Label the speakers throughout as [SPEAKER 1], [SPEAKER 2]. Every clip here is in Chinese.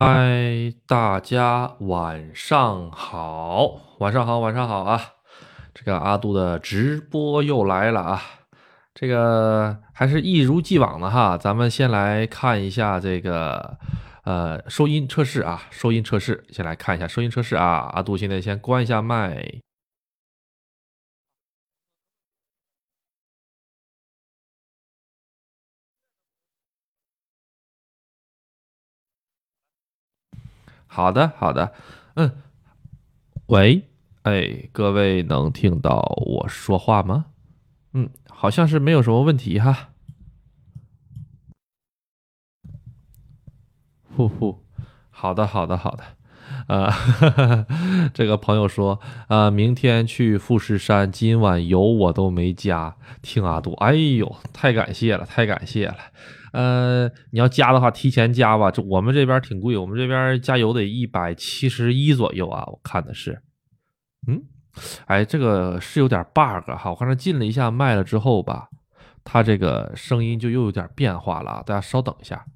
[SPEAKER 1] 嗨，大家晚上好，晚上好，晚上好啊！这个阿杜的直播又来了啊！这个还是一如既往的哈，咱们先来看一下这个呃收音测试啊，收音测试，先来看一下收音测试啊。阿杜现在先关一下麦。好的，好的，嗯，喂，哎，各位能听到我说话吗？嗯，好像是没有什么问题哈。呼呼，好的，好的，好的。呃，这个朋友说，呃，明天去富士山，今晚油我都没加，听阿杜。哎呦，太感谢了，太感谢了。呃，你要加的话，提前加吧。这我们这边挺贵，我们这边加油得一百七十一左右啊。我看的是，嗯，哎，这个是有点 bug 哈。我刚才进了一下麦了之后吧，它这个声音就又有点变化了啊。大家稍等一下，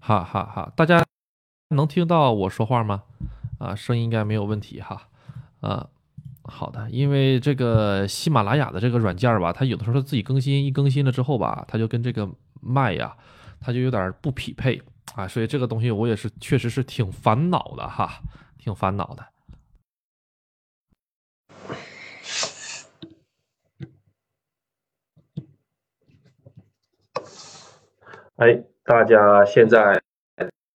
[SPEAKER 1] 哈哈哈。大家能听到我说话吗？啊，声音应该没有问题哈。啊。好的，因为这个喜马拉雅的这个软件吧，它有的时候它自己更新，一更新了之后吧，它就跟这个麦呀，它就有点不匹配啊，所以这个东西我也是确实是挺烦恼的哈，挺烦恼的。哎，大家现在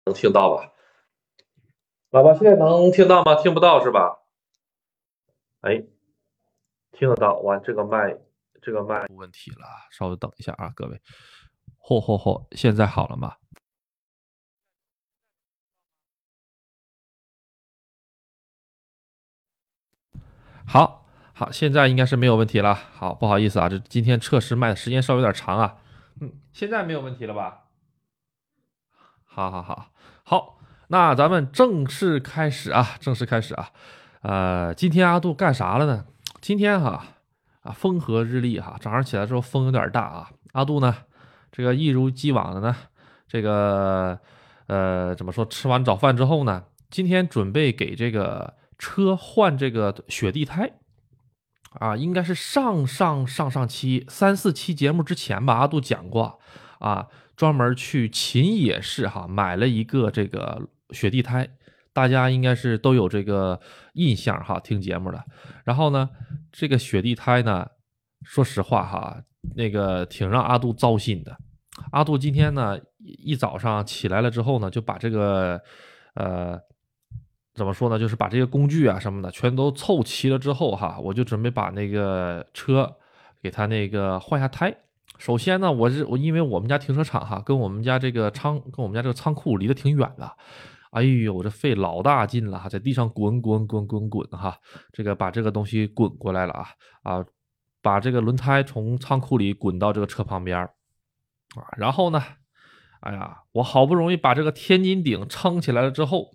[SPEAKER 1] 能听到吧？老婆，现在能听到吗？听不到是吧？哎，听得到，哇这个麦，这个麦出问题了，稍微等一下啊，各位。嚯嚯嚯，现在好了吗？好好，现在应该是没有问题了。好，不好意思啊，这今天测试麦的时间稍微有点长啊。嗯，现在没有问题了吧？好好好，好，那咱们正式开始啊，正式开始啊。呃，今天阿杜干啥了呢？今天哈啊，风和日丽哈，早上起来之后风有点大啊。阿杜呢，这个一如既往的呢，这个呃怎么说？吃完早饭之后呢，今天准备给这个车换这个雪地胎啊，应该是上上上上期三四期节目之前吧，阿杜讲过啊，专门去秦野市哈买了一个这个雪地胎。大家应该是都有这个印象哈，听节目的。然后呢，这个雪地胎呢，说实话哈，那个挺让阿杜糟心的。阿杜今天呢一早上起来了之后呢，就把这个呃怎么说呢，就是把这些工具啊什么的全都凑齐了之后哈，我就准备把那个车给他那个换下胎。首先呢，我是我因为我们家停车场哈，跟我们家这个仓跟我们家这个仓库离得挺远的。哎呦，这费老大劲了哈，在地上滚滚滚滚滚哈，这个把这个东西滚过来了啊啊，把这个轮胎从仓库里滚到这个车旁边啊，然后呢，哎呀，我好不容易把这个天津顶撑起来了之后，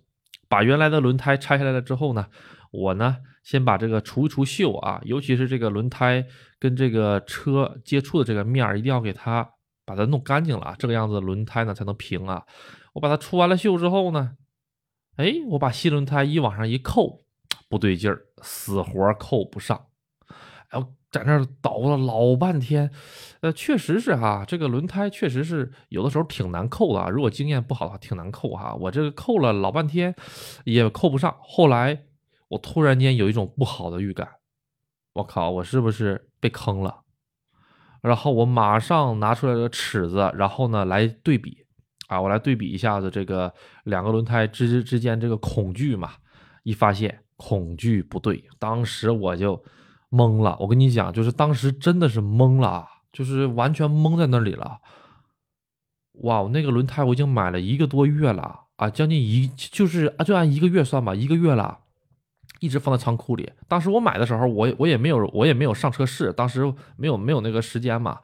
[SPEAKER 1] 把原来的轮胎拆下来了之后呢，我呢先把这个除一除锈啊，尤其是这个轮胎跟这个车接触的这个面一定要给它把它弄干净了啊，这个样子轮胎呢才能平啊。我把它除完了锈之后呢。哎，我把新轮胎一往上一扣，不对劲儿，死活扣不上。哎，我在那儿捣了老半天。呃，确实是哈，这个轮胎确实是有的时候挺难扣的啊。如果经验不好的话，挺难扣哈。我这个扣了老半天也扣不上。后来我突然间有一种不好的预感，我靠，我是不是被坑了？然后我马上拿出来个尺子，然后呢来对比。啊，我来对比一下子这个两个轮胎之之间这个恐惧嘛，一发现恐惧不对，当时我就懵了。我跟你讲，就是当时真的是懵了，就是完全懵在那里了。哇，那个轮胎我已经买了一个多月了啊，将近一就是啊，就按一个月算吧，一个月了，一直放在仓库里。当时我买的时候，我我也没有我也没有上车试，当时没有没有那个时间嘛，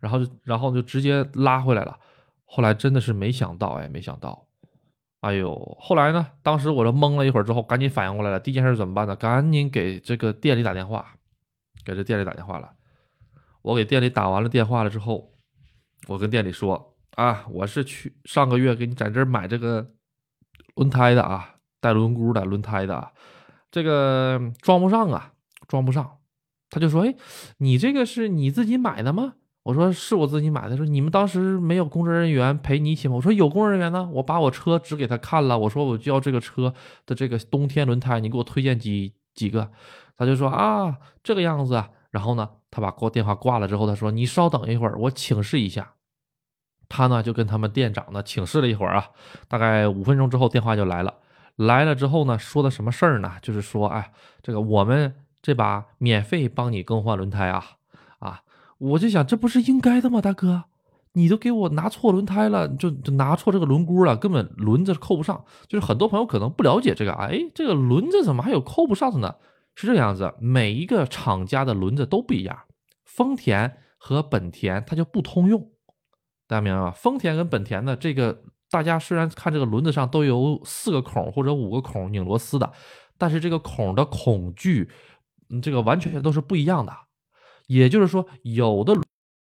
[SPEAKER 1] 然后就然后就直接拉回来了。后来真的是没想到，哎，没想到，哎呦！后来呢？当时我这懵了一会儿之后，赶紧反应过来了。第一件事怎么办呢？赶紧给这个店里打电话，给这店里打电话了。我给店里打完了电话了之后，我跟店里说啊，我是去上个月给你在这买这个轮胎的啊，带轮毂的轮胎的，这个装不上啊，装不上。他就说，哎，你这个是你自己买的吗？我说是我自己买的。说你们当时没有工作人员陪你一起吗？我说有工作人员呢，我把我车指给他看了。我说我就要这个车的这个冬天轮胎，你给我推荐几几个？他就说啊，这个样子啊。然后呢，他把挂电话挂了之后，他说你稍等一会儿，我请示一下。他呢就跟他们店长呢请示了一会儿啊，大概五分钟之后电话就来了。来了之后呢，说的什么事儿呢？就是说，哎，这个我们这把免费帮你更换轮胎啊。我就想，这不是应该的吗，大哥？你都给我拿错轮胎了，就就拿错这个轮毂了，根本轮子扣不上。就是很多朋友可能不了解这个，哎，这个轮子怎么还有扣不上的呢？是这个样子，每一个厂家的轮子都不一样，丰田和本田它就不通用，大家明白吗？丰田跟本田的这个，大家虽然看这个轮子上都有四个孔或者五个孔拧螺丝的，但是这个孔的孔距，嗯这个完全都是不一样的。也就是说，有的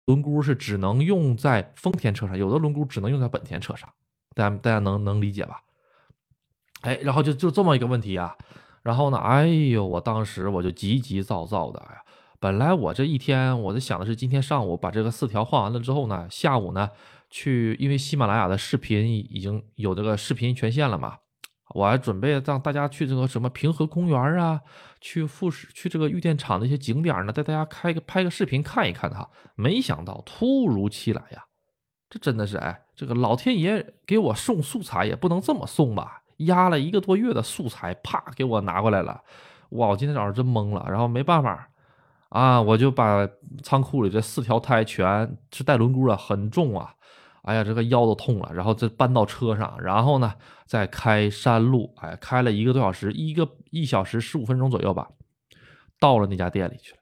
[SPEAKER 1] 轮毂是只能用在丰田车上，有的轮毂只能用在本田车上，大家大家能能理解吧？哎，然后就就这么一个问题啊，然后呢，哎呦，我当时我就急急躁躁的，哎呀，本来我这一天我在想的是今天上午把这个四条换完了之后呢，下午呢去，因为喜马拉雅的视频已经有这个视频权限了嘛。我还准备让大家去这个什么平和公园啊，去富士去这个玉电厂的一些景点呢，带大家开个拍个视频看一看哈。没想到突如其来呀，这真的是哎，这个老天爷给我送素材也不能这么送吧？压了一个多月的素材，啪给我拿过来了。哇，我今天早上真懵了。然后没办法啊，我就把仓库里这四条胎全是带轮毂的，很重啊。哎呀，这个腰都痛了，然后再搬到车上，然后呢，再开山路，哎，开了一个多小时，一个一小时十五分钟左右吧，到了那家店里去了。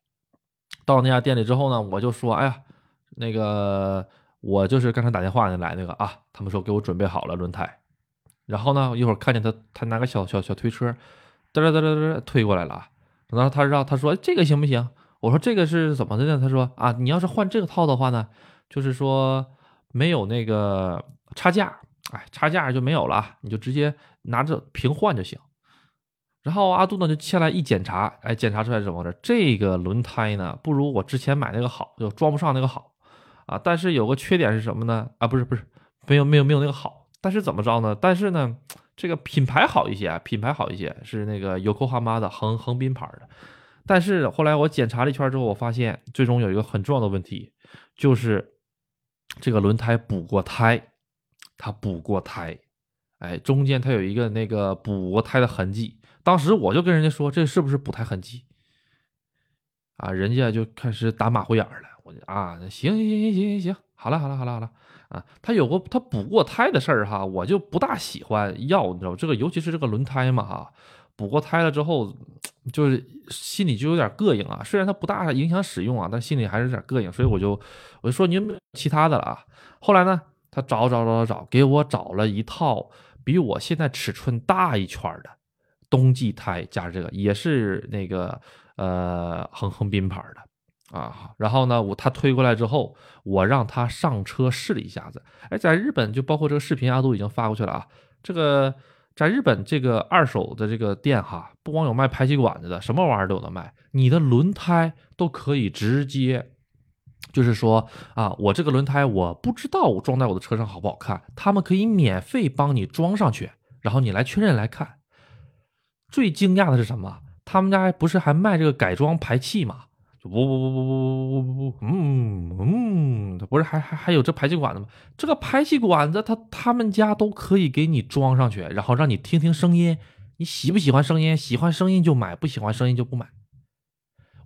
[SPEAKER 1] 到了那家店里之后呢，我就说，哎呀，那个我就是刚才打电话来那个啊，他们说给我准备好了轮胎，然后呢，一会儿看见他，他拿个小小小推车，嘚嘚嘚嘚嘚推过来了，然后他让他说这个行不行？我说这个是怎么的呢？他说啊，你要是换这个套的话呢，就是说。没有那个差价，哎，差价就没有了，你就直接拿着平换就行。然后阿杜呢就下来一检查，哎，检查出来怎么着？这个轮胎呢不如我之前买那个好，就装不上那个好啊。但是有个缺点是什么呢？啊，不是不是，没有没有没有那个好。但是怎么着呢？但是呢，这个品牌好一些，品牌好一些，是那个有 o 哈 a 的横横滨牌的。但是后来我检查了一圈之后，我发现最终有一个很重要的问题，就是。这个轮胎补过胎，它补过胎，哎，中间它有一个那个补过胎的痕迹。当时我就跟人家说，这是不是补胎痕迹？啊，人家就开始打马虎眼了。我就啊，行行行行行行行，好了好了好了好了啊，他有个他补过胎的事儿哈，我就不大喜欢要，你知道这个尤其是这个轮胎嘛哈，补过胎了之后，就是心里就有点膈应啊。虽然它不大影响使用啊，但心里还是有点膈应，所以我就我就说你有没有其他的了啊？后来呢，他找找找找找，给我找了一套比我现在尺寸大一圈的冬季胎，加上这个也是那个呃横横滨牌的啊。然后呢，我他推过来之后，我让他上车试了一下子。哎，在日本就包括这个视频啊都已经发过去了啊。这个在日本这个二手的这个店哈，不光有卖排气管子的，什么玩意儿都有的卖，你的轮胎都可以直接。就是说啊，我这个轮胎我不知道我装在我的车上好不好看，他们可以免费帮你装上去，然后你来确认来看。最惊讶的是什么？他们家不是还卖这个改装排气吗？不不不不不不不不不，嗯嗯，他不是还还还有这排气管子吗？这个排气管子他他们家都可以给你装上去，然后让你听听声音，你喜不喜欢声音？喜欢声音就买，不喜欢声音就不买。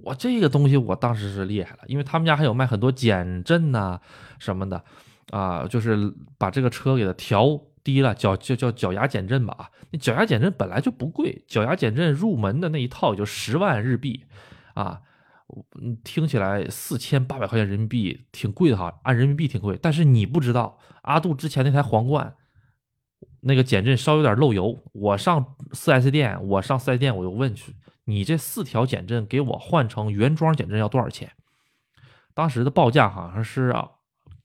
[SPEAKER 1] 我这个东西我当时是厉害了，因为他们家还有卖很多减震呐什么的，啊，就是把这个车给它调低了，脚叫叫脚牙减震吧啊，那脚牙减震本来就不贵，脚牙减震入门的那一套也就十万日币，啊，嗯，听起来四千八百块钱人民币挺贵的哈，按人民币挺贵，但是你不知道阿杜之前那台皇冠那个减震稍有点漏油，我上四 S 店，我上四 S 店我就问去。你这四条减震给我换成原装减震要多少钱？当时的报价好像是啊，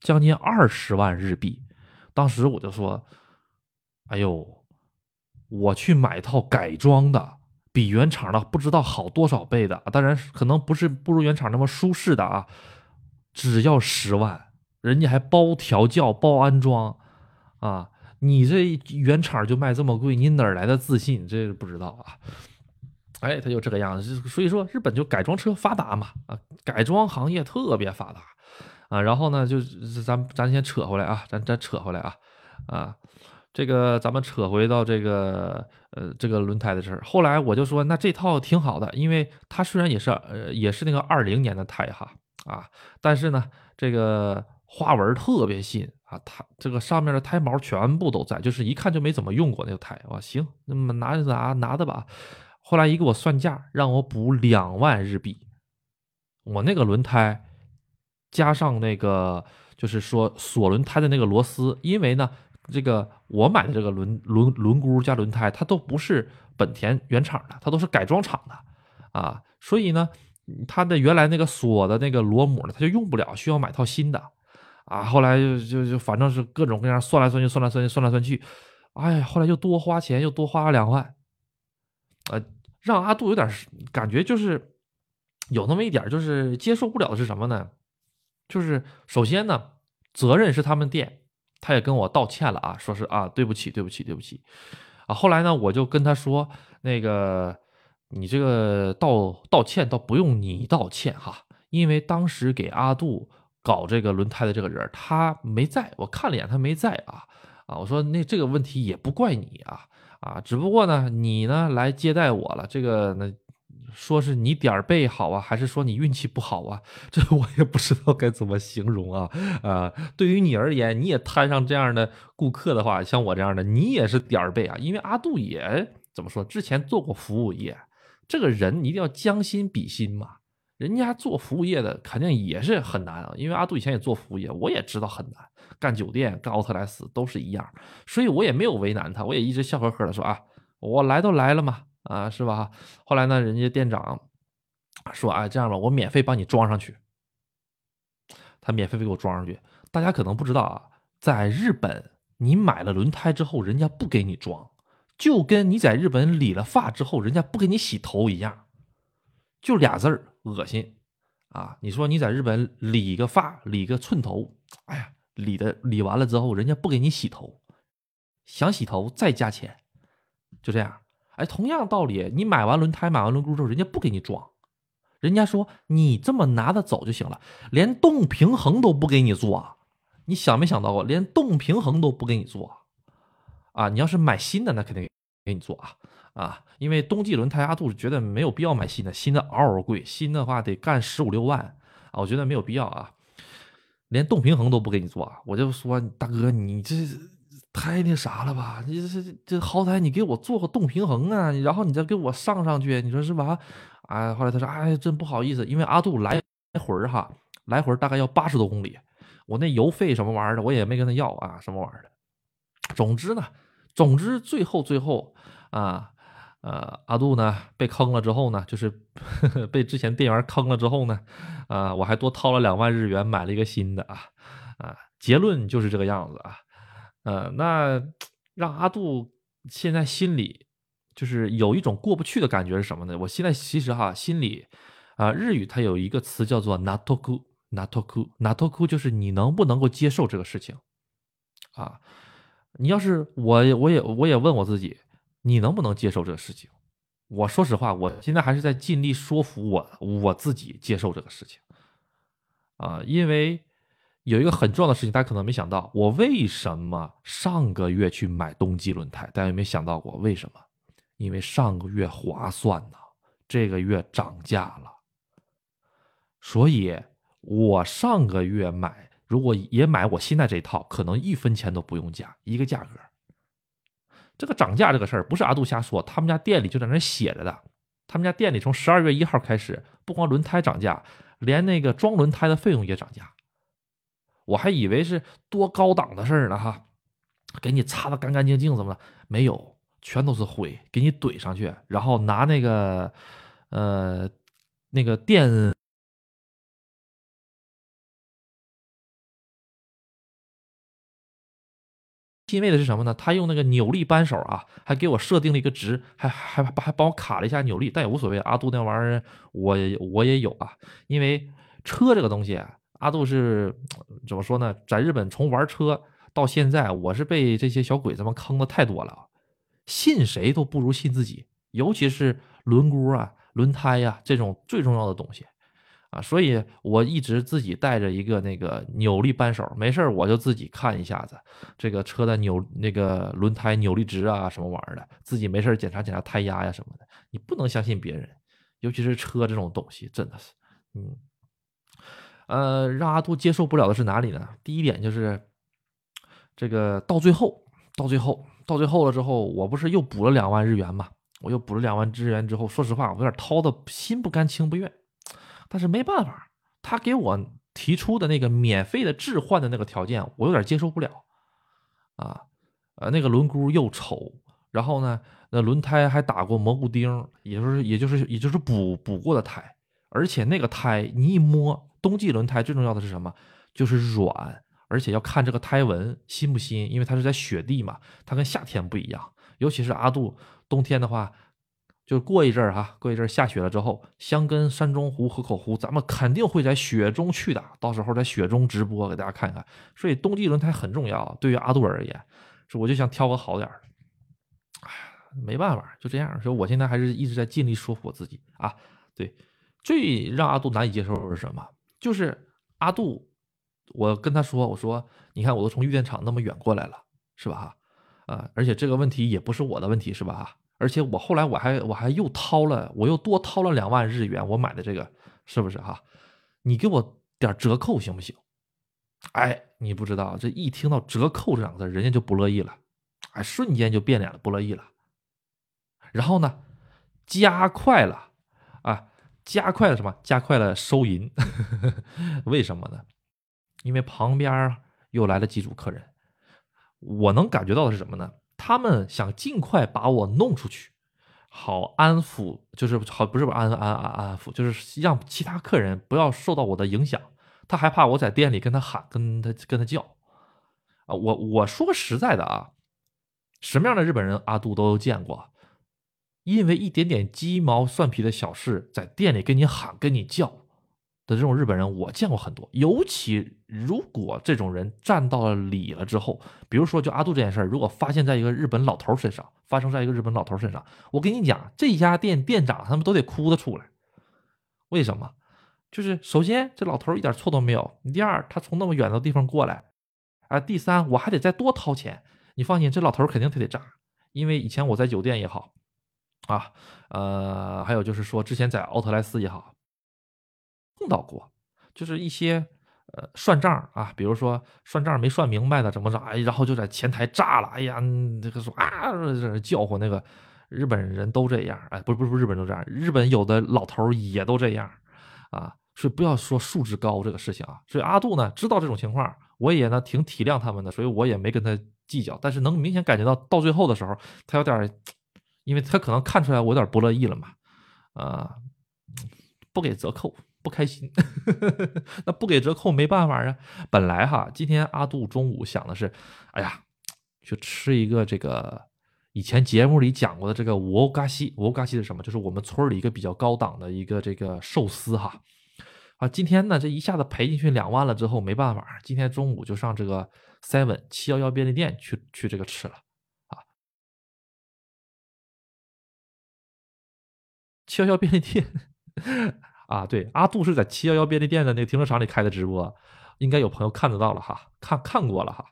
[SPEAKER 1] 将近二十万日币。当时我就说：“哎呦，我去买一套改装的，比原厂的不知道好多少倍的。当然，可能不是不如原厂那么舒适的啊，只要十万，人家还包调教、包安装啊。你这原厂就卖这么贵，你哪来的自信？这不知道啊。哎，他就这个样子。所以说，日本就改装车发达嘛啊，改装行业特别发达。”啊，然后呢，就咱咱先扯回来啊，咱咱扯回来啊，啊，这个咱们扯回到这个呃这个轮胎的事儿。后来我就说，那这套挺好的，因为它虽然也是呃也是那个二零年的胎哈啊，但是呢，这个花纹特别新啊，它这个上面的胎毛全部都在，就是一看就没怎么用过那个胎。我行，那么拿着拿拿的吧。后来一给我算价，让我补两万日币，我那个轮胎。加上那个，就是说锁轮胎的那个螺丝，因为呢，这个我买的这个轮轮轮毂加轮胎，它都不是本田原厂的，它都是改装厂的，啊，所以呢，它的原来那个锁的那个螺母呢，它就用不了，需要买套新的，啊，后来就就就反正是各种各样算来算去，算来算去，算来算去，哎呀，后来又多花钱，又多花了两万，呃，让阿杜有点感觉就是有那么一点就是接受不了的是什么呢？就是首先呢，责任是他们店，他也跟我道歉了啊，说是啊，对不起，对不起，对不起，啊，后来呢，我就跟他说，那个你这个道道歉倒不用你道歉哈，因为当时给阿杜搞这个轮胎的这个人他没在，我看了一眼他没在啊，啊，我说那这个问题也不怪你啊，啊，只不过呢，你呢来接待我了，这个呢。说是你点儿背好啊，还是说你运气不好啊？这我也不知道该怎么形容啊啊！对于你而言，你也摊上这样的顾客的话，像我这样的，你也是点儿背啊。因为阿杜也怎么说，之前做过服务业，这个人你一定要将心比心嘛。人家做服务业的肯定也是很难啊，因为阿杜以前也做服务业，我也知道很难，干酒店、干奥特莱斯都是一样，所以我也没有为难他，我也一直笑呵呵的说啊，我来都来了嘛。啊，是吧？后来呢，人家店长说：“哎，这样吧，我免费帮你装上去。”他免费给我装上去。大家可能不知道啊，在日本，你买了轮胎之后，人家不给你装，就跟你在日本理了发之后，人家不给你洗头一样，就俩字儿恶心啊！你说你在日本理个发，理个寸头，哎呀，理的理完了之后，人家不给你洗头，想洗头再加钱，就这样。哎，同样道理，你买完轮胎、买完轮毂之后，人家不给你装，人家说你这么拿着走就行了，连动平衡都不给你做。你想没想到过，连动平衡都不给你做啊？你要是买新的，那肯定给你做啊啊！因为冬季轮胎阿杜觉得没有必要买新的，新的嗷嗷贵，新的话得干十五六万啊，我觉得没有必要啊。连动平衡都不给你做啊，我就说大哥，你这。太那啥了吧？你这这好歹你给我做个动平衡啊，然后你再给我上上去，你说是吧？哎，后来他说，哎，真不好意思，因为阿杜来回儿哈，来回大概要八十多公里，我那油费什么玩意儿的，我也没跟他要啊，什么玩意儿的。总之呢，总之最后最后啊，呃，阿杜呢被坑了之后呢，就是 被之前店员坑了之后呢，啊，我还多掏了两万日元买了一个新的啊啊，结论就是这个样子啊。呃，那让阿杜现在心里就是有一种过不去的感觉是什么呢？我现在其实哈心里啊，日语它有一个词叫做 “natoku”，natoku，natoku 就是你能不能够接受这个事情啊？你要是我，我也我也问我自己，你能不能接受这个事情？我说实话，我现在还是在尽力说服我我自己接受这个事情啊，因为。有一个很重要的事情，大家可能没想到，我为什么上个月去买冬季轮胎？大家有没有想到过为什么？因为上个月划算呢，这个月涨价了，所以我上个月买，如果也买我现在这套，可能一分钱都不用加，一个价格。这个涨价这个事儿不是阿杜瞎说，他们家店里就在那写着的。他们家店里从十二月一号开始，不光轮胎涨价，连那个装轮胎的费用也涨价。我还以为是多高档的事儿呢哈，给你擦的干干净净怎么的？没有，全都是灰，给你怼上去，然后拿那个呃那个电。欣慰的是什么呢？他用那个扭力扳手啊，还给我设定了一个值，还还还还帮我卡了一下扭力，但也无所谓。阿杜那玩意儿，我我也有啊。因为车这个东西、阿杜是怎么说呢？在日本从玩车到现在，我是被这些小鬼子们坑的太多了，信谁都不如信自己，尤其是轮毂啊、轮胎呀这种最重要的东西。啊，所以我一直自己带着一个那个扭力扳手，没事我就自己看一下子这个车的扭那个轮胎扭力值啊，什么玩意儿的，自己没事检查检查胎压呀什么的。你不能相信别人，尤其是车这种东西，真的是，嗯，呃，让阿杜接受不了的是哪里呢？第一点就是这个到最后，到最后，到最后了之后，我不是又补了两万日元嘛？我又补了两万日元之后，说实话，我有点掏的心不甘情不愿。但是没办法，他给我提出的那个免费的置换的那个条件，我有点接受不了，啊，呃，那个轮毂又丑，然后呢，那轮胎还打过蘑菇钉，也就是也就是也就是补补过的胎，而且那个胎你一摸，冬季轮胎最重要的是什么？就是软，而且要看这个胎纹新不新，因为它是在雪地嘛，它跟夏天不一样，尤其是阿杜冬天的话。就过一阵儿哈，过一阵儿下雪了之后，香根、山中湖、河口湖，咱们肯定会在雪中去的。到时候在雪中直播给大家看看。所以冬季轮胎很重要，对于阿杜而言，是我就想挑个好点儿的。哎，没办法，就这样。所以我现在还是一直在尽力说服我自己啊。对，最让阿杜难以接受的是什么？就是阿杜，我跟他说，我说，你看，我都从玉电厂那么远过来了，是吧？啊，而且这个问题也不是我的问题，是吧？而且我后来我还我还又掏了，我又多掏了两万日元，我买的这个是不是哈？你给我点折扣行不行？哎，你不知道，这一听到折扣这两个字，人家就不乐意了，哎，瞬间就变脸了，不乐意了。然后呢，加快了，加快了什么？加快了收银。为什么呢？因为旁边又来了几组客人，我能感觉到的是什么呢？他们想尽快把我弄出去，好安抚，就是好不是安安安安抚，就是让其他客人不要受到我的影响。他害怕我在店里跟他喊，跟他跟他叫啊！我我说实在的啊，什么样的日本人阿杜都见过，因为一点点鸡毛蒜皮的小事，在店里跟你喊跟你叫。的这种日本人我见过很多，尤其如果这种人占到了理了之后，比如说就阿杜这件事儿，如果发现在一个日本老头身上，发生在一个日本老头身上，我跟你讲，这家店店长他们都得哭得出来。为什么？就是首先这老头一点错都没有，第二他从那么远的地方过来，啊，第三我还得再多掏钱。你放心，这老头肯定他得炸，因为以前我在酒店也好，啊，呃，还有就是说之前在奥特莱斯也好。碰到过，就是一些呃算账啊，比如说算账没算明白的怎么着，哎，然后就在前台炸了，哎呀，这个说啊，叫唤那个日本人都这样，哎，不是不是不日本都这样，日本有的老头也都这样啊，所以不要说素质高这个事情啊。所以阿杜呢知道这种情况，我也呢挺体谅他们的，所以我也没跟他计较。但是能明显感觉到到最后的时候，他有点，因为他可能看出来我有点不乐意了嘛，啊，不给折扣。不开心，那不给折扣没办法啊。本来哈，今天阿杜中午想的是，哎呀，去吃一个这个以前节目里讲过的这个五欧嘎西。五欧嘎西是什么？就是我们村里一个比较高档的一个这个寿司哈。啊，今天呢这一下子赔进去两万了之后，没办法，今天中午就上这个 seven 七幺幺便利店去去这个吃了七幺幺便利店。啊，对，阿杜是在七幺幺便利店的那个停车场里开的直播，应该有朋友看得到了哈，看看过了哈。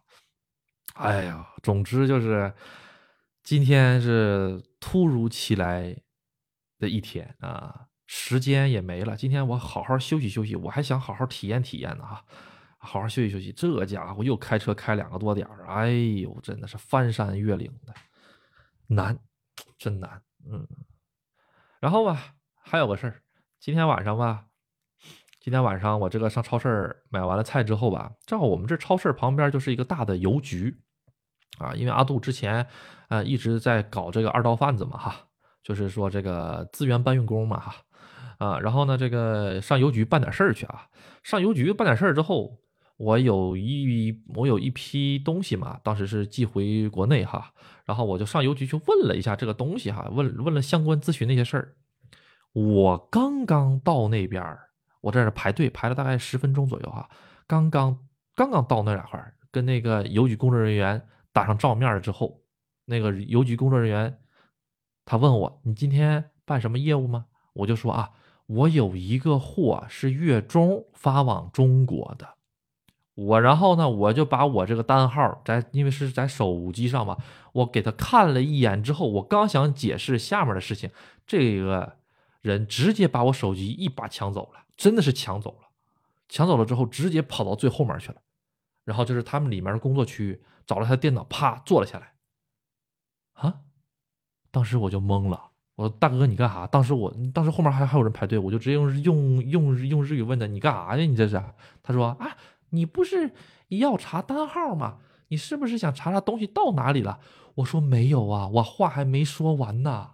[SPEAKER 1] 哎呀，总之就是今天是突如其来的一天啊，时间也没了。今天我好好休息休息，我还想好好体验体验呢哈，好好休息休息。这家伙又开车开两个多点儿，哎呦，真的是翻山越岭的难，真难，嗯。然后吧，还有个事儿。今天晚上吧，今天晚上我这个上超市买完了菜之后吧，正好我们这超市旁边就是一个大的邮局啊。因为阿杜之前呃一直在搞这个二道贩子嘛哈，就是说这个资源搬运工嘛哈啊。然后呢，这个上邮局办点事儿去啊。上邮局办点事儿之后，我有一我有一批东西嘛，当时是寄回国内哈，然后我就上邮局去问了一下这个东西哈，问问了相关咨询那些事儿。我刚刚到那边儿，我在这排队排了大概十分钟左右哈，刚刚刚刚到那两块儿，跟那个邮局工作人员打上照面了之后，那个邮局工作人员他问我：“你今天办什么业务吗？”我就说：“啊，我有一个货是月中发往中国的。”我然后呢，我就把我这个单号在，因为是在手机上嘛，我给他看了一眼之后，我刚想解释下面的事情，这个人直接把我手机一把抢走了，真的是抢走了，抢走了之后直接跑到最后面去了，然后就是他们里面的工作区域，找了他电脑，啪坐了下来。啊，当时我就懵了，我说大哥你干啥？当时我当时后面还还有人排队，我就直接用用用用日语问他，你干啥呢？你这是？他说啊。你不是要查单号吗？你是不是想查查东西到哪里了？我说没有啊，我话还没说完呢。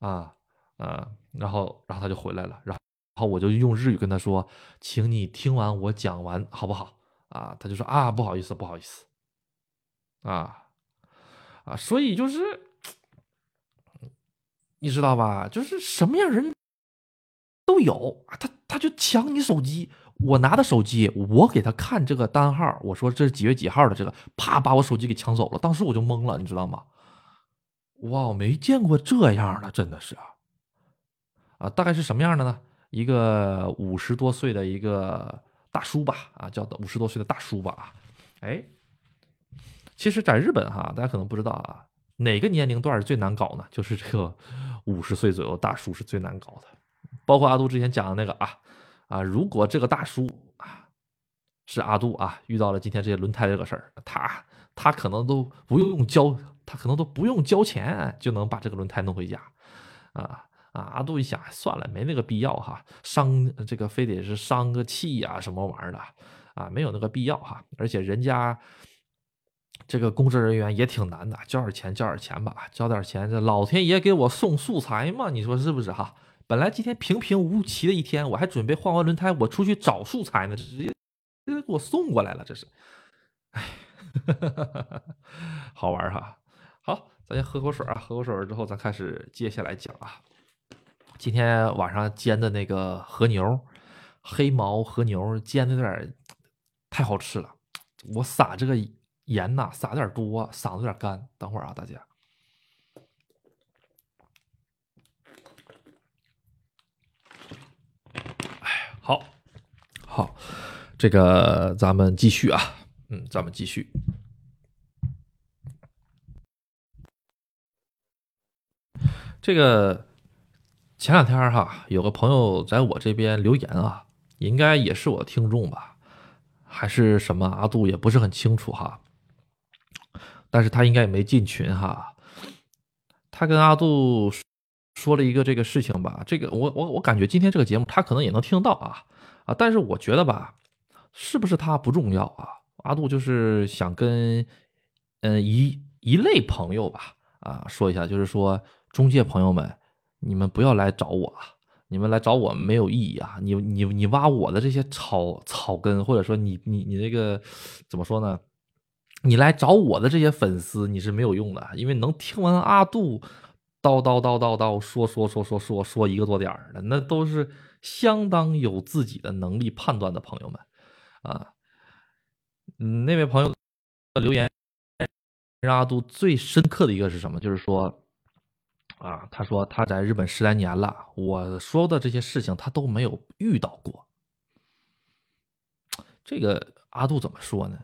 [SPEAKER 1] 啊啊，然后然后他就回来了，然后然后我就用日语跟他说，请你听完我讲完好不好？啊，他就说啊，不好意思，不好意思。啊啊，所以就是你知道吧？就是什么样人都有，他他就抢你手机。我拿的手机，我给他看这个单号，我说这是几月几号的这个，啪把我手机给抢走了，当时我就懵了，你知道吗？哇，我没见过这样的，真的是啊，大概是什么样的呢？一个五十多岁的一个大叔吧，啊，叫五十多岁的大叔吧，啊，哎，其实，在日本哈，大家可能不知道啊，哪个年龄段是最难搞呢？就是这个五十岁左右大叔是最难搞的，包括阿杜之前讲的那个啊。啊，如果这个大叔啊是阿杜啊，遇到了今天这些轮胎这个事儿，他他可能都不用交，他可能都不用交钱就能把这个轮胎弄回家，啊啊！阿杜一想，算了，没那个必要哈，伤这个非得是伤个气呀什么玩意儿的啊，没有那个必要哈。而且人家这个公职人员也挺难的，交点钱交点钱吧，交点钱，这老天爷给我送素材嘛，你说是不是哈？本来今天平平无奇的一天，我还准备换完轮胎，我出去找素材呢，直接给我送过来了，这是，哎，好玩哈。好，咱先喝口水啊，喝口水之后，咱开始接下来讲啊。今天晚上煎的那个和牛，黑毛和牛煎的有点太好吃了，我撒这个盐呐，撒点多，嗓子有点干。等会儿啊，大家。好，好，这个咱们继续啊，嗯，咱们继续。这个前两天哈，有个朋友在我这边留言啊，应该也是我听众吧，还是什么阿杜也不是很清楚哈，但是他应该也没进群哈，他跟阿杜。说了一个这个事情吧，这个我我我感觉今天这个节目他可能也能听得到啊啊，但是我觉得吧，是不是他不重要啊？阿杜就是想跟嗯一一类朋友吧啊说一下，就是说中介朋友们，你们不要来找我啊，你们来找我没有意义啊，你你你挖我的这些草草根，或者说你你你那个怎么说呢？你来找我的这些粉丝你是没有用的，因为能听完阿杜。叨叨叨叨叨说说说说说说一个多点儿的，那都是相当有自己的能力判断的朋友们啊。嗯，那位朋友的留言让阿杜最深刻的一个是什么？就是说啊，他说他在日本十来年了，我说的这些事情他都没有遇到过。这个阿杜怎么说呢？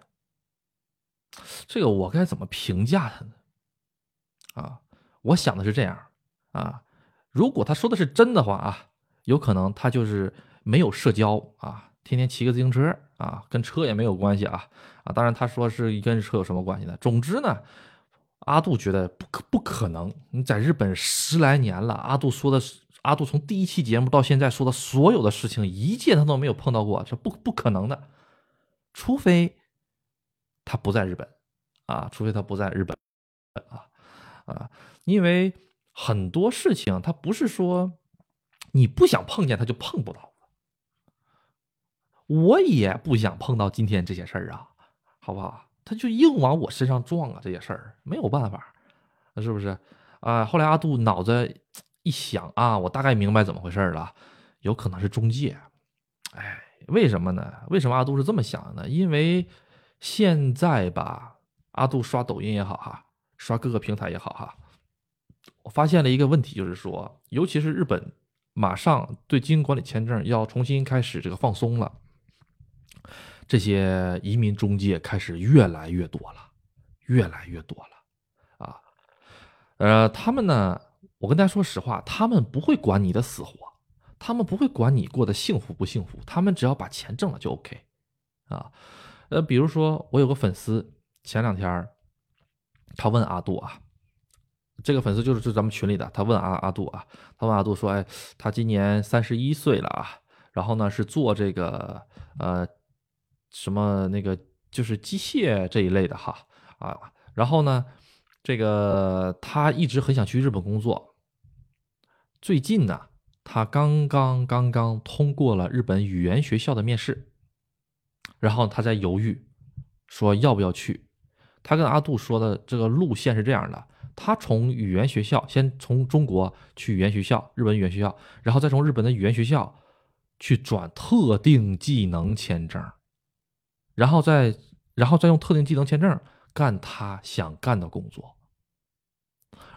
[SPEAKER 1] 这个我该怎么评价他呢？啊？我想的是这样，啊，如果他说的是真的话啊，有可能他就是没有社交啊，天天骑个自行车啊，跟车也没有关系啊，啊，当然他说是跟车有什么关系呢？总之呢，阿杜觉得不可不可能。你在日本十来年了，阿杜说的是阿杜从第一期节目到现在说的所有的事情，一件他都没有碰到过，这不不可能的，除非他不在日本啊，除非他不在日本啊。因为很多事情，它不是说你不想碰见它就碰不到我也不想碰到今天这些事儿啊，好不好？他就硬往我身上撞啊，这些事儿没有办法，是不是？啊，后来阿杜脑子一想啊，我大概明白怎么回事了，有可能是中介。哎，为什么呢？为什么阿杜是这么想的呢？因为现在吧，阿杜刷抖音也好哈，刷各个平台也好哈，我发现了一个问题，就是说，尤其是日本马上对经营管理签证要重新开始这个放松了。这些移民中介开始越来越多了，越来越多了，啊，呃，他们呢，我跟大家说实话，他们不会管你的死活，他们不会管你过得幸福不幸福，他们只要把钱挣了就 OK，啊，呃，比如说我有个粉丝，前两天他问阿杜啊，这个粉丝就是就咱们群里的，他问阿阿杜啊，他问阿杜说，哎，他今年三十一岁了啊，然后呢是做这个呃。什么那个就是机械这一类的哈啊，然后呢，这个他一直很想去日本工作。最近呢，他刚刚刚刚通过了日本语言学校的面试，然后他在犹豫，说要不要去。他跟阿杜说的这个路线是这样的：他从语言学校先从中国去语言学校，日本语言学校，然后再从日本的语言学校去转特定技能签证。然后再，然后再用特定技能签证干他想干的工作。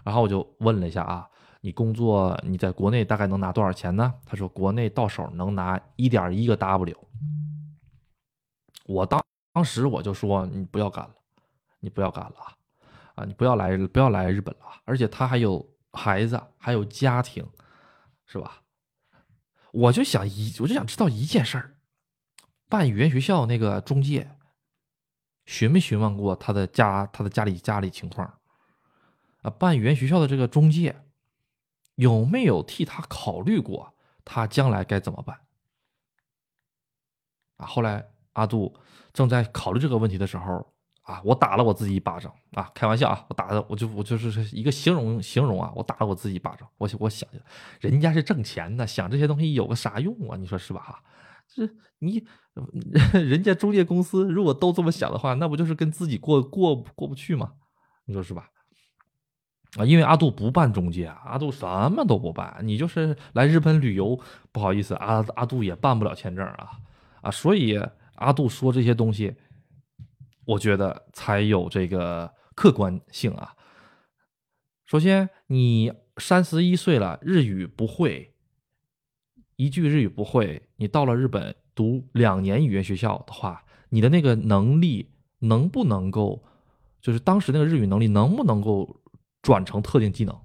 [SPEAKER 1] 然后我就问了一下啊，你工作你在国内大概能拿多少钱呢？他说国内到手能拿一点一个 W。我当当时我就说你不要干了，你不要干了啊，你不要来不要来日本了，而且他还有孩子还有家庭，是吧？我就想一我就想知道一件事儿。办语言学校那个中介，询没询问过他的家他的家里家里情况？啊，办语言学校的这个中介有没有替他考虑过他将来该怎么办？啊，后来阿杜正在考虑这个问题的时候，啊，我打了我自己一巴掌啊，开玩笑啊，我打的我就我就是一个形容形容啊，我打了我自己一巴掌，我我想，人家是挣钱的，想这些东西有个啥用啊？你说是吧？哈。这你，人家中介公司如果都这么想的话，那不就是跟自己过过过不去吗？你说是吧？啊，因为阿杜不办中介啊，阿杜什么都不办，你就是来日本旅游，不好意思，阿阿杜也办不了签证啊啊，所以阿杜说这些东西，我觉得才有这个客观性啊。首先，你三十一岁了，日语不会。一句日语不会，你到了日本读两年语言学校的话，你的那个能力能不能够，就是当时那个日语能力能不能够转成特定技能？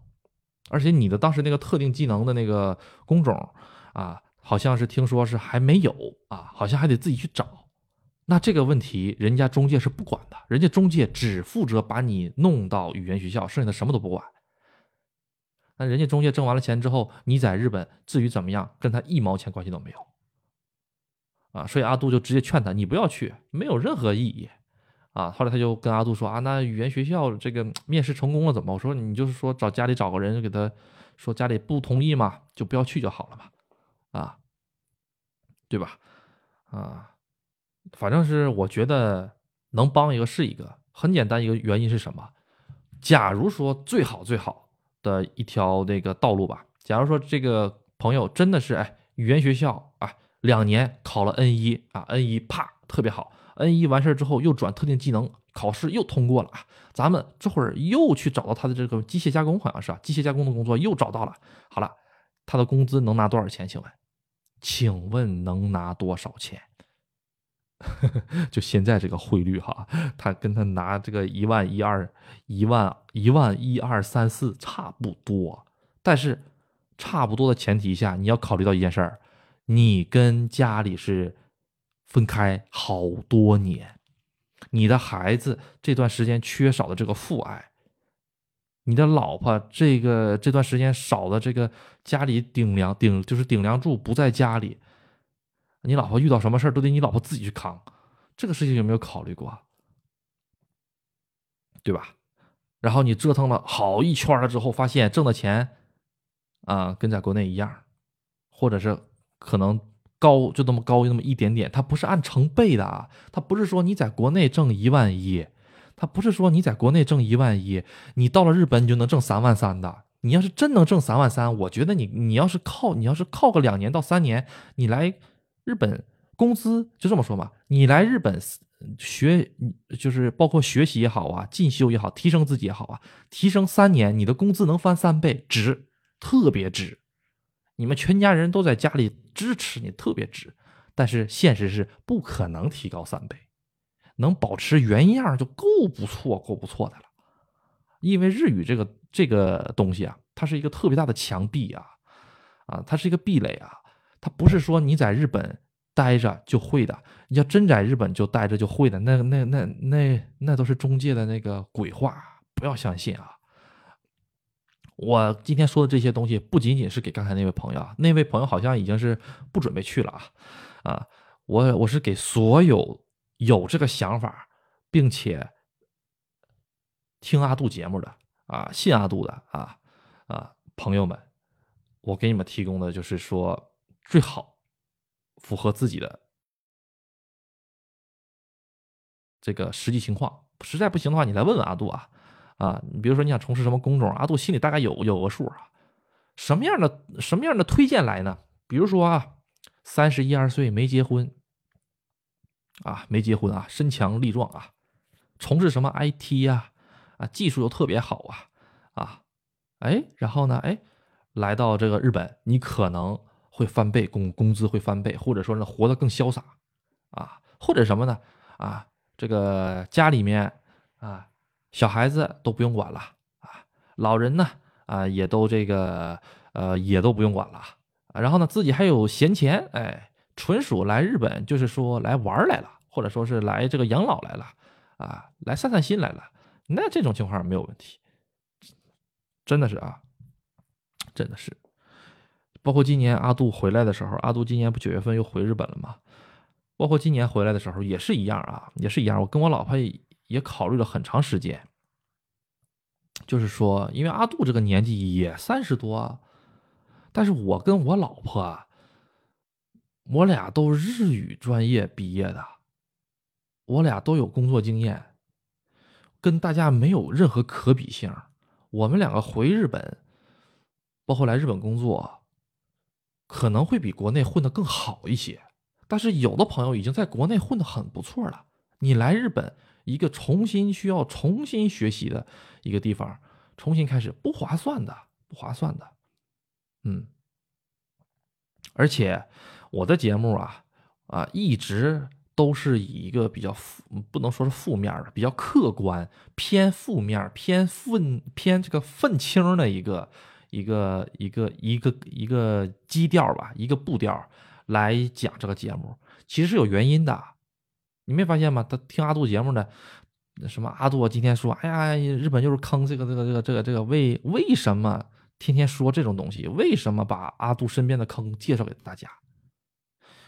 [SPEAKER 1] 而且你的当时那个特定技能的那个工种啊，好像是听说是还没有啊，好像还得自己去找。那这个问题，人家中介是不管的，人家中介只负责把你弄到语言学校，剩下的什么都不管。那人家中介挣完了钱之后，你在日本至于怎么样，跟他一毛钱关系都没有，啊，所以阿杜就直接劝他，你不要去，没有任何意义，啊，后来他就跟阿杜说啊，那语言学校这个面试成功了怎么？我说你就是说找家里找个人给他说家里不同意嘛，就不要去就好了嘛，啊，对吧？啊，反正是我觉得能帮一个是一个，很简单一个原因是什么？假如说最好最好。的一条那个道路吧。假如说这个朋友真的是哎，语言学校啊，两年考了 N 一啊，N 一啪特别好，N 一完事之后又转特定技能考试又通过了啊，咱们这会儿又去找到他的这个机械加工，好像是啊，机械加工的工作又找到了。好了，他的工资能拿多少钱？请问，请问能拿多少钱？就现在这个汇率哈，他跟他拿这个一万一二一万一万一二三四差不多，但是差不多的前提下，你要考虑到一件事儿，你跟家里是分开好多年，你的孩子这段时间缺少的这个父爱，你的老婆这个这段时间少的这个家里顶梁顶就是顶梁柱不在家里。你老婆遇到什么事儿都得你老婆自己去扛，这个事情有没有考虑过？对吧？然后你折腾了好一圈了之后，发现挣的钱啊跟在国内一样，或者是可能高，就那么高，就那么一点点，它不是按成倍的啊，它不是说你在国内挣一万一，它不是说你在国内挣一万一，你到了日本你就能挣三万三的。你要是真能挣三万三，我觉得你你要是靠你要是靠个两年到三年，你来日本工资就这么说嘛，你来日本学就是包括学习也好啊，进修也好，提升自己也好啊，提升三年，你的工资能翻三倍，值，特别值。你们全家人都在家里支持你，特别值。但是现实是不可能提高三倍，能保持原样就够不错，够不错的了。因为日语这个。这个东西啊，它是一个特别大的墙壁啊，啊，它是一个壁垒啊，它不是说你在日本待着就会的，你要真在日本就待着就会的，那那那那那都是中介的那个鬼话，不要相信啊！我今天说的这些东西，不仅仅是给刚才那位朋友，那位朋友好像已经是不准备去了啊，啊，我我是给所有有这个想法，并且听阿杜节目的。啊，信阿杜的啊啊，朋友们，我给你们提供的就是说最好符合自己的这个实际情况。实在不行的话，你来问问阿杜啊啊！你比如说你想从事什么工种，阿杜心里大概有有个数啊。什么样的什么样的推荐来呢？比如说啊，三十一二岁没结婚啊，没结婚啊，身强力壮啊，从事什么 IT 呀？啊，技术又特别好啊，啊，哎，然后呢，哎，来到这个日本，你可能会翻倍工工资会翻倍，或者说呢，活得更潇洒，啊，或者什么呢？啊，这个家里面啊，小孩子都不用管了啊，老人呢啊，也都这个呃，也都不用管了，然后呢，自己还有闲钱，哎，纯属来日本就是说来玩来了，或者说是来这个养老来了，啊，来散散心来了。那这种情况没有问题，真的是啊，真的是。包括今年阿杜回来的时候，阿杜今年不九月份又回日本了吗？包括今年回来的时候也是一样啊，也是一样。我跟我老婆也考虑了很长时间，就是说，因为阿杜这个年纪也三十多，但是我跟我老婆，我俩都日语专业毕业的，我俩都有工作经验。跟大家没有任何可比性。我们两个回日本，包括来日本工作，可能会比国内混得更好一些。但是有的朋友已经在国内混得很不错了，你来日本一个重新需要重新学习的一个地方，重新开始不划算的，不划算的。嗯，而且我的节目啊啊一直。都是以一个比较负，不能说是负面的，比较客观、偏负面、偏愤、偏这个愤青的一个一个一个一个一个基调吧，一个步调来讲这个节目，其实是有原因的。你没发现吗？他听阿杜节目的，什么阿杜今天说，哎呀，日本就是坑，这个这个这个这个这个为为什么天天说这种东西？为什么把阿杜身边的坑介绍给大家？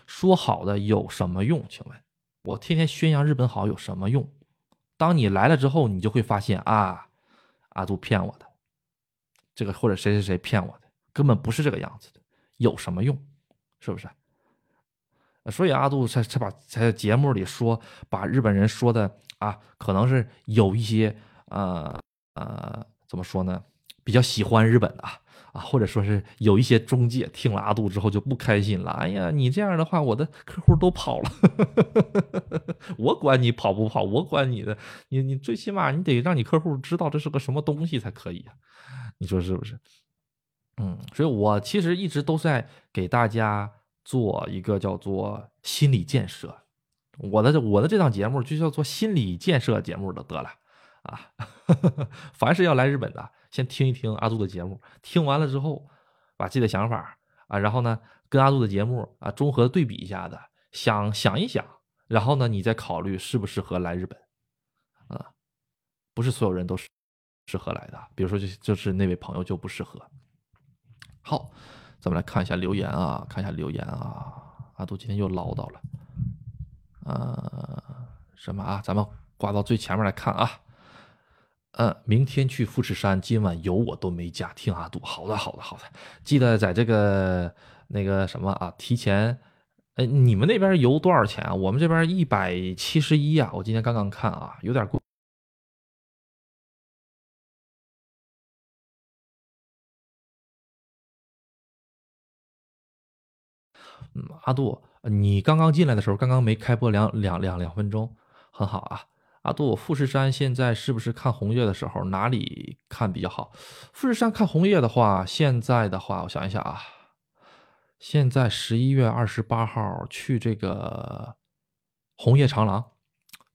[SPEAKER 1] 说好的有什么用？请问，我天天宣扬日本好有什么用？当你来了之后，你就会发现啊，阿杜骗我的，这个或者谁谁谁骗我的，根本不是这个样子的，有什么用？是不是？所以阿杜才才把才在节目里说，把日本人说的啊，可能是有一些呃呃，怎么说呢？比较喜欢日本的。啊，或者说是有一些中介听了阿杜之后就不开心了。哎呀，你这样的话，我的客户都跑了。我管你跑不跑，我管你的。你你最起码你得让你客户知道这是个什么东西才可以啊。你说是不是？嗯，所以我其实一直都在给大家做一个叫做心理建设。我的我的这档节目就叫做心理建设节目的得了啊。凡是要来日本的。先听一听阿杜的节目，听完了之后，把自己的想法啊，然后呢，跟阿杜的节目啊，综合对比一下子，想想一想，然后呢，你再考虑适不适合来日本，啊，不是所有人都是适合来的，比如说就就是那位朋友就不适合。好，咱们来看一下留言啊，看一下留言啊，阿杜今天又唠叨了，呃，什么啊？咱们挂到最前面来看啊。嗯，明天去富士山，今晚有我都没加。听阿杜，好的，好的，好的，记得在这个那个什么啊，提前哎，你们那边油多少钱啊？我们这边一百七十一啊，我今天刚刚看啊，有点贵。阿杜，你刚刚进来的时候，刚刚没开播两两两两分钟，很好啊。阿杜，富士山现在是不是看红叶的时候哪里看比较好？富士山看红叶的话，现在的话，我想一想啊，现在十一月二十八号去这个红叶长廊，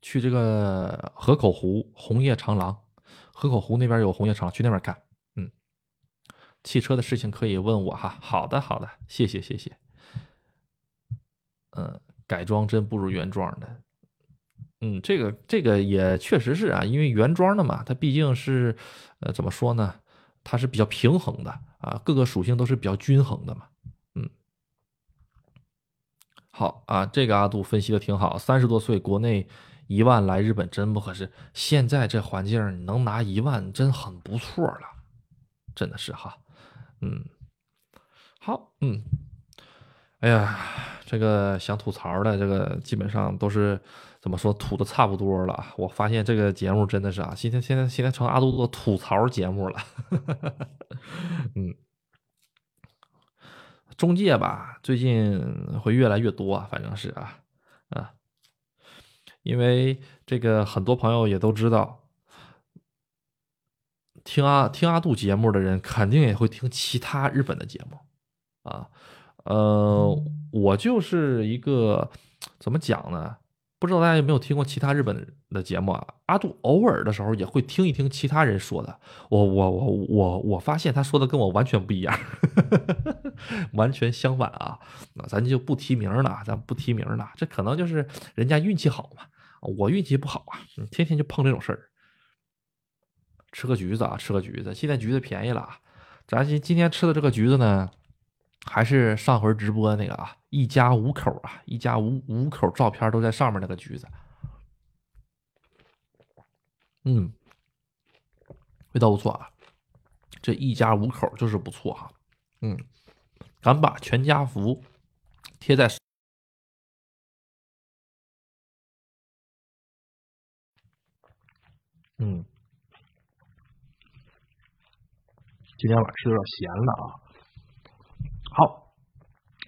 [SPEAKER 1] 去这个河口湖红叶长廊，河口湖那边有红叶长廊，去那边看。嗯，汽车的事情可以问我哈。好的，好的，谢谢，谢谢。嗯，改装真不如原装的。嗯，这个这个也确实是啊，因为原装的嘛，它毕竟是，呃，怎么说呢？它是比较平衡的啊，各个属性都是比较均衡的嘛。嗯，好啊，这个阿杜分析的挺好。三十多岁，国内一万来日本真不合适。现在这环境，能拿一万真很不错了，真的是哈。嗯，好，嗯，哎呀，这个想吐槽的，这个基本上都是。怎么说吐的差不多了？我发现这个节目真的是啊，现在现在现在成阿杜的吐槽节目了。嗯，中介吧，最近会越来越多，反正是啊啊，因为这个很多朋友也都知道，听阿听阿杜节目的人肯定也会听其他日本的节目啊。呃，我就是一个怎么讲呢？不知道大家有没有听过其他日本的节目啊？阿杜偶尔的时候也会听一听其他人说的。我我我我我发现他说的跟我完全不一样，完全相反啊！那咱就不提名了，咱不提名了。这可能就是人家运气好嘛，我运气不好啊，天天就碰这种事儿。吃个橘子啊，吃个橘子。现在橘子便宜了，咱今今天吃的这个橘子呢？还是上回直播那个啊，一家五口啊，一家五五口照片都在上面那个橘子，嗯，味道不错啊，这一家五口就是不错哈，嗯，敢把全家福贴在，嗯，今天晚上吃有点咸了啊。好，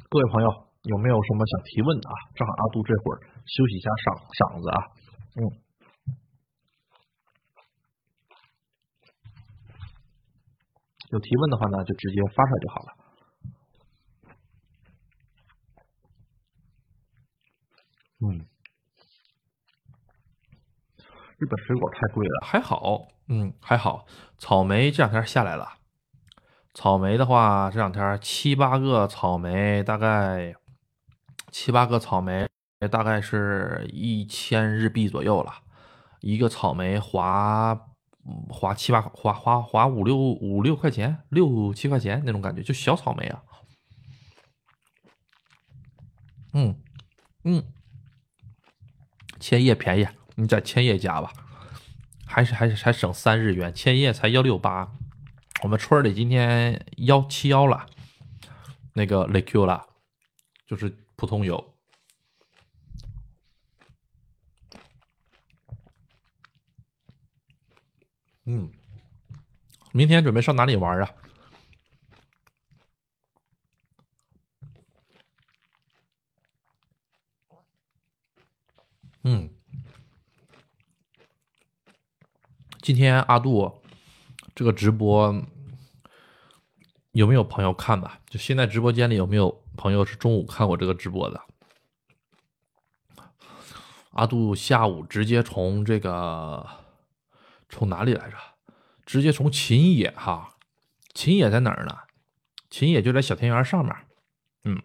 [SPEAKER 1] 各位朋友，有没有什么想提问的啊？正好阿杜这会儿休息一下嗓嗓子啊。嗯，有提问的话呢，就直接发出来就好了。嗯，日本水果太贵了，还好，嗯，还好，草莓这两天下来了。草莓的话，这两天七八个草莓，大概七八个草莓，大概是一千日币左右了。一个草莓划划七八划划划五六五六块钱，六七块钱那种感觉，就小草莓啊。嗯嗯，千叶便宜，你在千叶家吧，还是还是还省三日元，千叶才幺六八。我们村里今天幺七幺了，那个雷 Q 了，就是普通油。嗯，明天准备上哪里玩啊？嗯，今天阿杜这个直播。有没有朋友看吧？就现在直播间里有没有朋友是中午看我这个直播的？阿杜下午直接从这个从哪里来着？直接从秦野哈，秦野在哪儿呢？秦野就在小田园上面。嗯，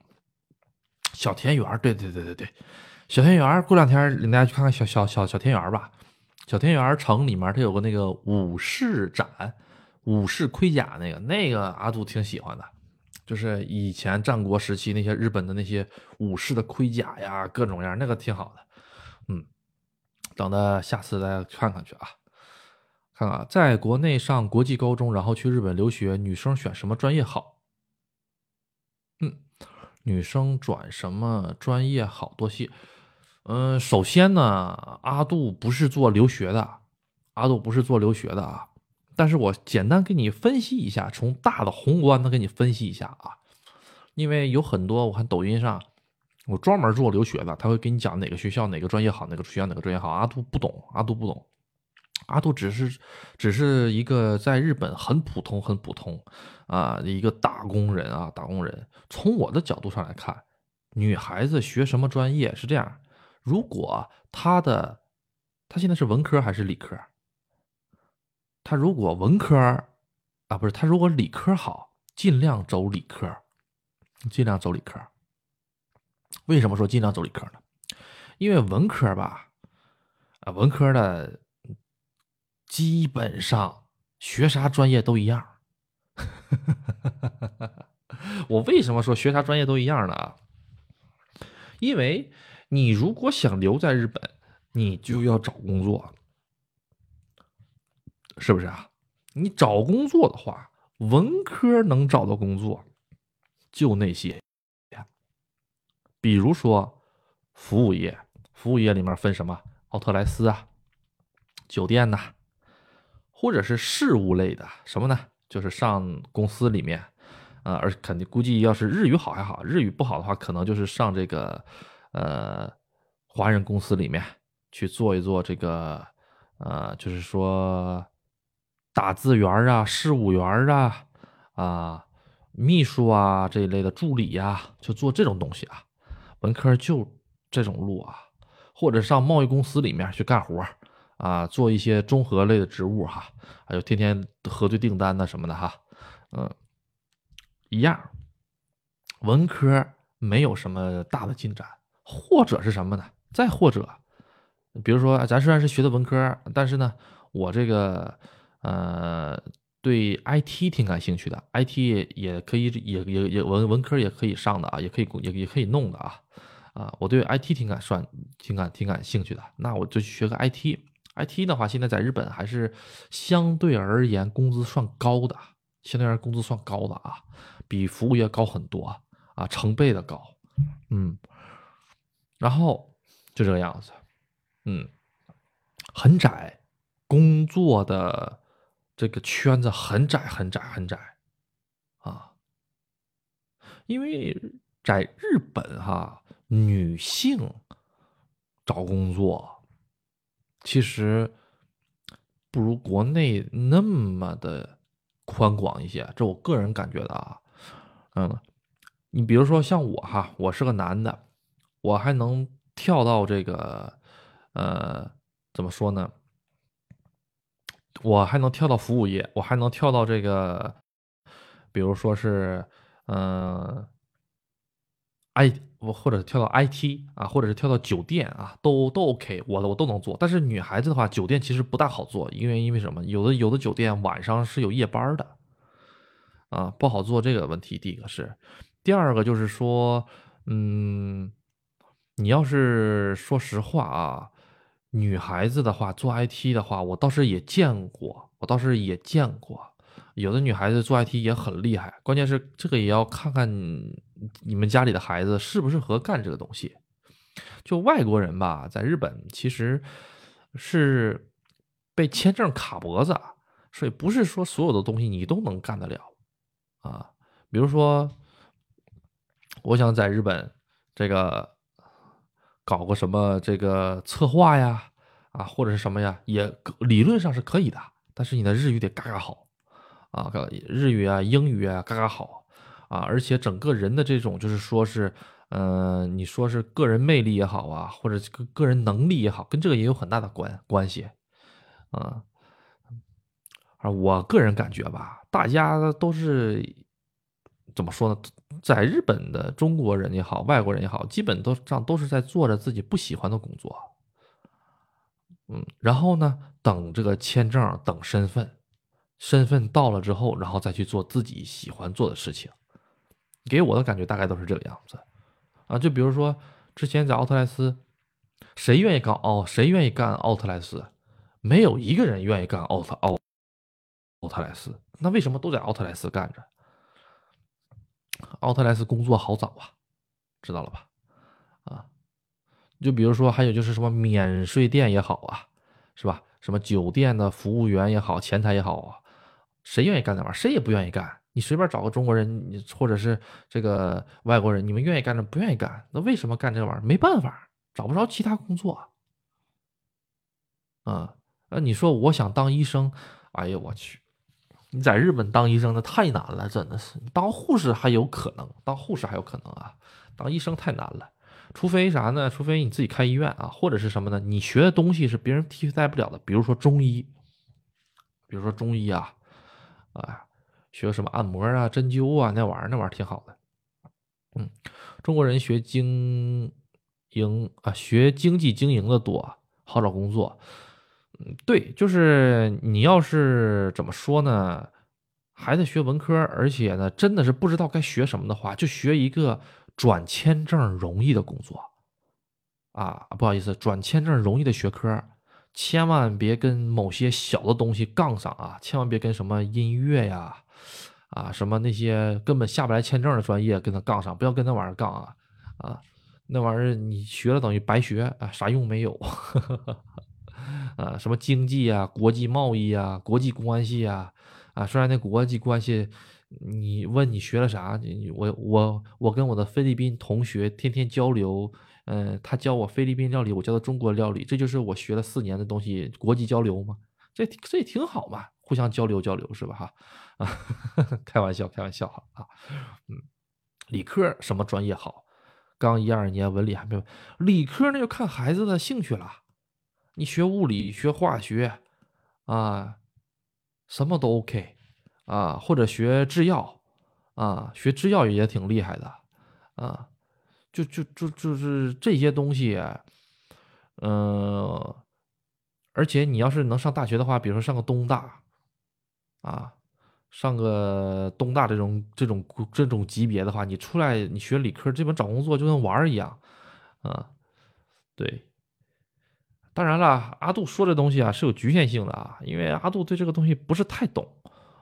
[SPEAKER 1] 小田园，对对对对对，小田园。过两天领大家去看看小小小小田园吧。小田园城里面它有个那个武士展。武士盔甲那个那个阿杜挺喜欢的，就是以前战国时期那些日本的那些武士的盔甲呀，各种样那个挺好的。嗯，等到下次再看看去啊，看看在国内上国际高中，然后去日本留学，女生选什么专业好？嗯，女生转什么专业好多谢？嗯，首先呢，阿杜不是做留学的，阿杜不是做留学的啊。但是我简单给你分析一下，从大的宏观的给你分析一下啊，因为有很多我看抖音上，我专门做留学的，他会给你讲哪个学校哪个专业好，哪个学校哪个专业好。阿杜不懂，阿杜不懂，阿杜只是只是一个在日本很普通很普通啊一个打工人啊打工人。从我的角度上来看，女孩子学什么专业是这样，如果她的她现在是文科还是理科？他如果文科啊，不是他如果理科好，尽量走理科，尽量走理科。为什么说尽量走理科呢？因为文科吧，啊，文科的基本上学啥专业都一样。我为什么说学啥专业都一样呢？因为你如果想留在日本，你就要找工作。是不是啊？你找工作的话，文科能找到工作就那些，比如说服务业，服务业里面分什么？奥特莱斯啊，酒店呐，或者是事务类的什么呢？就是上公司里面，呃，而肯定估计要是日语好还好，日语不好的话，可能就是上这个呃华人公司里面去做一做这个呃，就是说。打字员啊，事务员啊，啊，秘书啊这一类的助理呀，就做这种东西啊。文科就这种路啊，或者上贸易公司里面去干活啊，做一些综合类的职务哈，还有天天核对订单呐什么的哈，嗯，一样。文科没有什么大的进展，或者是什么呢？再或者，比如说咱虽然是学的文科，但是呢，我这个。呃，对 IT 挺感兴趣的，IT 也可以，也也也文文科也可以上的啊，也可以也也可以弄的啊，啊，我对 IT 挺感算挺感挺感兴趣的，那我就去学个 IT，IT 的话，现在在日本还是相对而言工资算高的，相对而言工资算高的啊，比服务业高很多啊，成倍的高，嗯，然后就这个样子，嗯，很窄，工作的。这个圈子很窄，很窄，很窄，啊！因为在日本哈，女性找工作其实不如国内那么的宽广一些，这我个人感觉的啊。嗯，你比如说像我哈，我是个男的，我还能跳到这个，呃，怎么说呢？我还能跳到服务业，我还能跳到这个，比如说是，嗯，I 我或者跳到 IT 啊，或者是跳到酒店啊，都都 OK，我的我都能做。但是女孩子的话，酒店其实不大好做，因为因为什么？有的有的酒店晚上是有夜班的，啊，不好做这个问题。第一个是，第二个就是说，嗯，你要是说实话啊。女孩子的话做 IT 的话，我倒是也见过，我倒是也见过，有的女孩子做 IT 也很厉害。关键是这个也要看看你们家里的孩子适不适合干这个东西。就外国人吧，在日本其实是被签证卡脖子，所以不是说所有的东西你都能干得了啊。比如说，我想在日本这个。搞个什么这个策划呀，啊或者是什么呀，也理论上是可以的，但是你的日语得嘎嘎好啊，日语啊英语啊嘎嘎好啊，而且整个人的这种就是说是，嗯，你说是个人魅力也好啊，或者个个人能力也好，跟这个也有很大的关关系啊。啊，我个人感觉吧，大家都是怎么说呢？在日本的中国人也好，外国人也好，基本都上都是在做着自己不喜欢的工作，嗯，然后呢，等这个签证，等身份，身份到了之后，然后再去做自己喜欢做的事情。给我的感觉大概都是这个样子，啊，就比如说之前在奥特莱斯，谁愿意干哦？谁愿意干奥特莱斯？没有一个人愿意干奥特奥奥特莱斯，那为什么都在奥特莱斯干着？奥特莱斯工作好找啊，知道了吧？啊，就比如说还有就是什么免税店也好啊，是吧？什么酒店的服务员也好，前台也好啊，谁愿意干这玩意儿？谁也不愿意干。你随便找个中国人，你或者是这个外国人，你们愿意干的不愿意干，那为什么干这玩意儿？没办法，找不着其他工作。啊，那你说我想当医生，哎呀我去，你在日本当医生那太难了，真的是。当护士还有可能，当护士还有可能啊，当医生太难了。除非啥呢？除非你自己开医院啊，或者是什么呢？你学的东西是别人替代不了的，比如说中医，比如说中医啊，啊，学什么按摩啊、针灸啊，那玩意儿那玩意儿挺好的。嗯，中国人学经营啊，学经济经营的多，好找工作。嗯，对，就是你要是怎么说呢？还在学文科，而且呢，真的是不知道该学什么的话，就学一个。转签证容易的工作，啊，不好意思，转签证容易的学科，千万别跟某些小的东西杠上啊！千万别跟什么音乐呀，啊，什么那些根本下不来签证的专业跟他杠上，不要跟那玩意儿杠啊！啊，那玩意儿你学了等于白学啊，啥用没有？啊，什么经济啊，国际贸易啊，国际关系啊，啊，虽然那国际关系。你问你学了啥？我我我跟我的菲律宾同学天天交流，嗯，他教我菲律宾料理，我教他中国料理，这就是我学了四年的东西，国际交流嘛，这这也挺好嘛，互相交流交流是吧？哈 啊，开玩笑开玩笑哈啊，嗯，理科什么专业好？刚一二年文理还没有，理科那就看孩子的兴趣了，你学物理学化学啊，什么都 OK。啊，或者学制药，啊，学制药也挺厉害的，啊，就就就就是这些东西，嗯，而且你要是能上大学的话，比如说上个东大，啊，上个东大这种这种这种级别的话，你出来你学理科，基本找工作就跟玩一样，啊，对，当然了，阿杜说这东西啊是有局限性的啊，因为阿杜对这个东西不是太懂。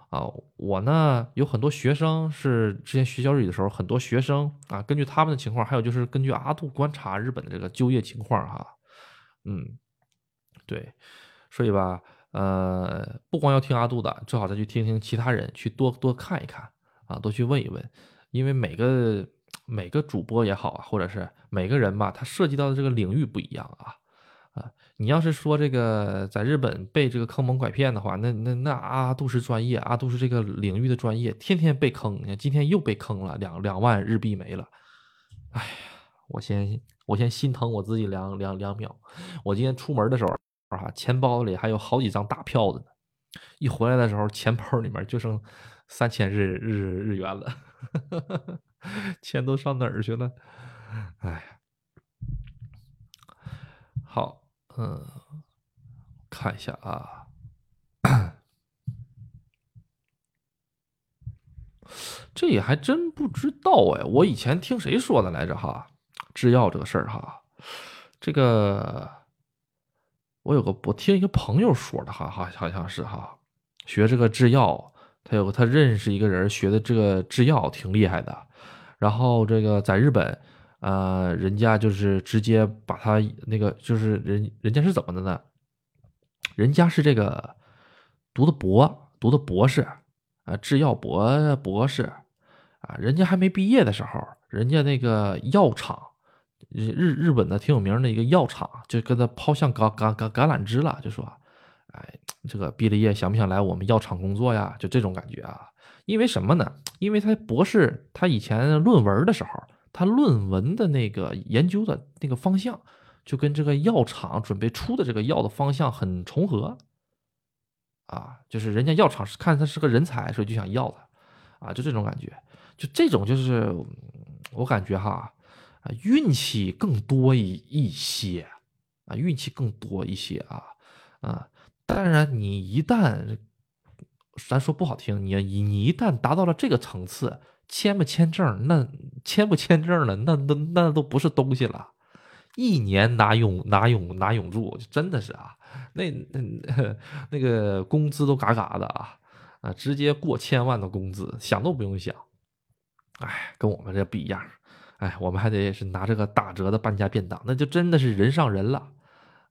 [SPEAKER 1] 啊，我呢有很多学生是之前学校日语的时候，很多学生啊，根据他们的情况，还有就是根据阿杜观察日本的这个就业情况哈，嗯，对，所以吧，呃，不光要听阿杜的，最好再去听听其他人，去多多看一看啊，多去问一问，因为每个每个主播也好啊，或者是每个人吧，他涉及到的这个领域不一样。啊，你要是说这个在日本被这个坑蒙拐骗的话，那那那阿杜是专业，阿杜是这个领域的专业，天天被坑，今天又被坑了，两两万日币没了。哎呀，我先我先心疼我自己两两两秒。我今天出门的时候啊，钱包里还有好几张大票子呢，一回来的时候，钱包里面就剩三千日日日元了，钱都上哪儿去了？哎呀，好。嗯，看一下啊，这也还真不知道哎。我以前听谁说的来着哈？制药这个事儿哈，这个我有个我听一个朋友说的哈，哈好像是哈，学这个制药，他有个他认识一个人学的这个制药挺厉害的，然后这个在日本。呃，人家就是直接把他那个，就是人人家是怎么的呢？人家是这个读的博，读的博士啊，制药博博士啊，人家还没毕业的时候，人家那个药厂，日日本的挺有名的一个药厂，就跟他抛向橄橄橄橄榄枝了，就说，哎，这个毕了业想不想来我们药厂工作呀？就这种感觉啊。因为什么呢？因为他博士，他以前论文的时候。他论文的那个研究的那个方向，就跟这个药厂准备出的这个药的方向很重合，啊，就是人家药厂是看他是个人才，所以就想要他，啊，就这种感觉，就这种就是我感觉哈，啊，运气更多一一些，啊，运气更多一些啊，啊，当然你一旦，咱说不好听，你你一旦达到了这个层次。签不签证？那签不签证了？那那那都不是东西了。一年拿永拿永拿永住，真的是啊，那那 那个工资都嘎嘎的啊啊，直接过千万的工资，想都不用想。哎，跟我们这不一样哎，我们还得是拿这个打折的半价便当，那就真的是人上人了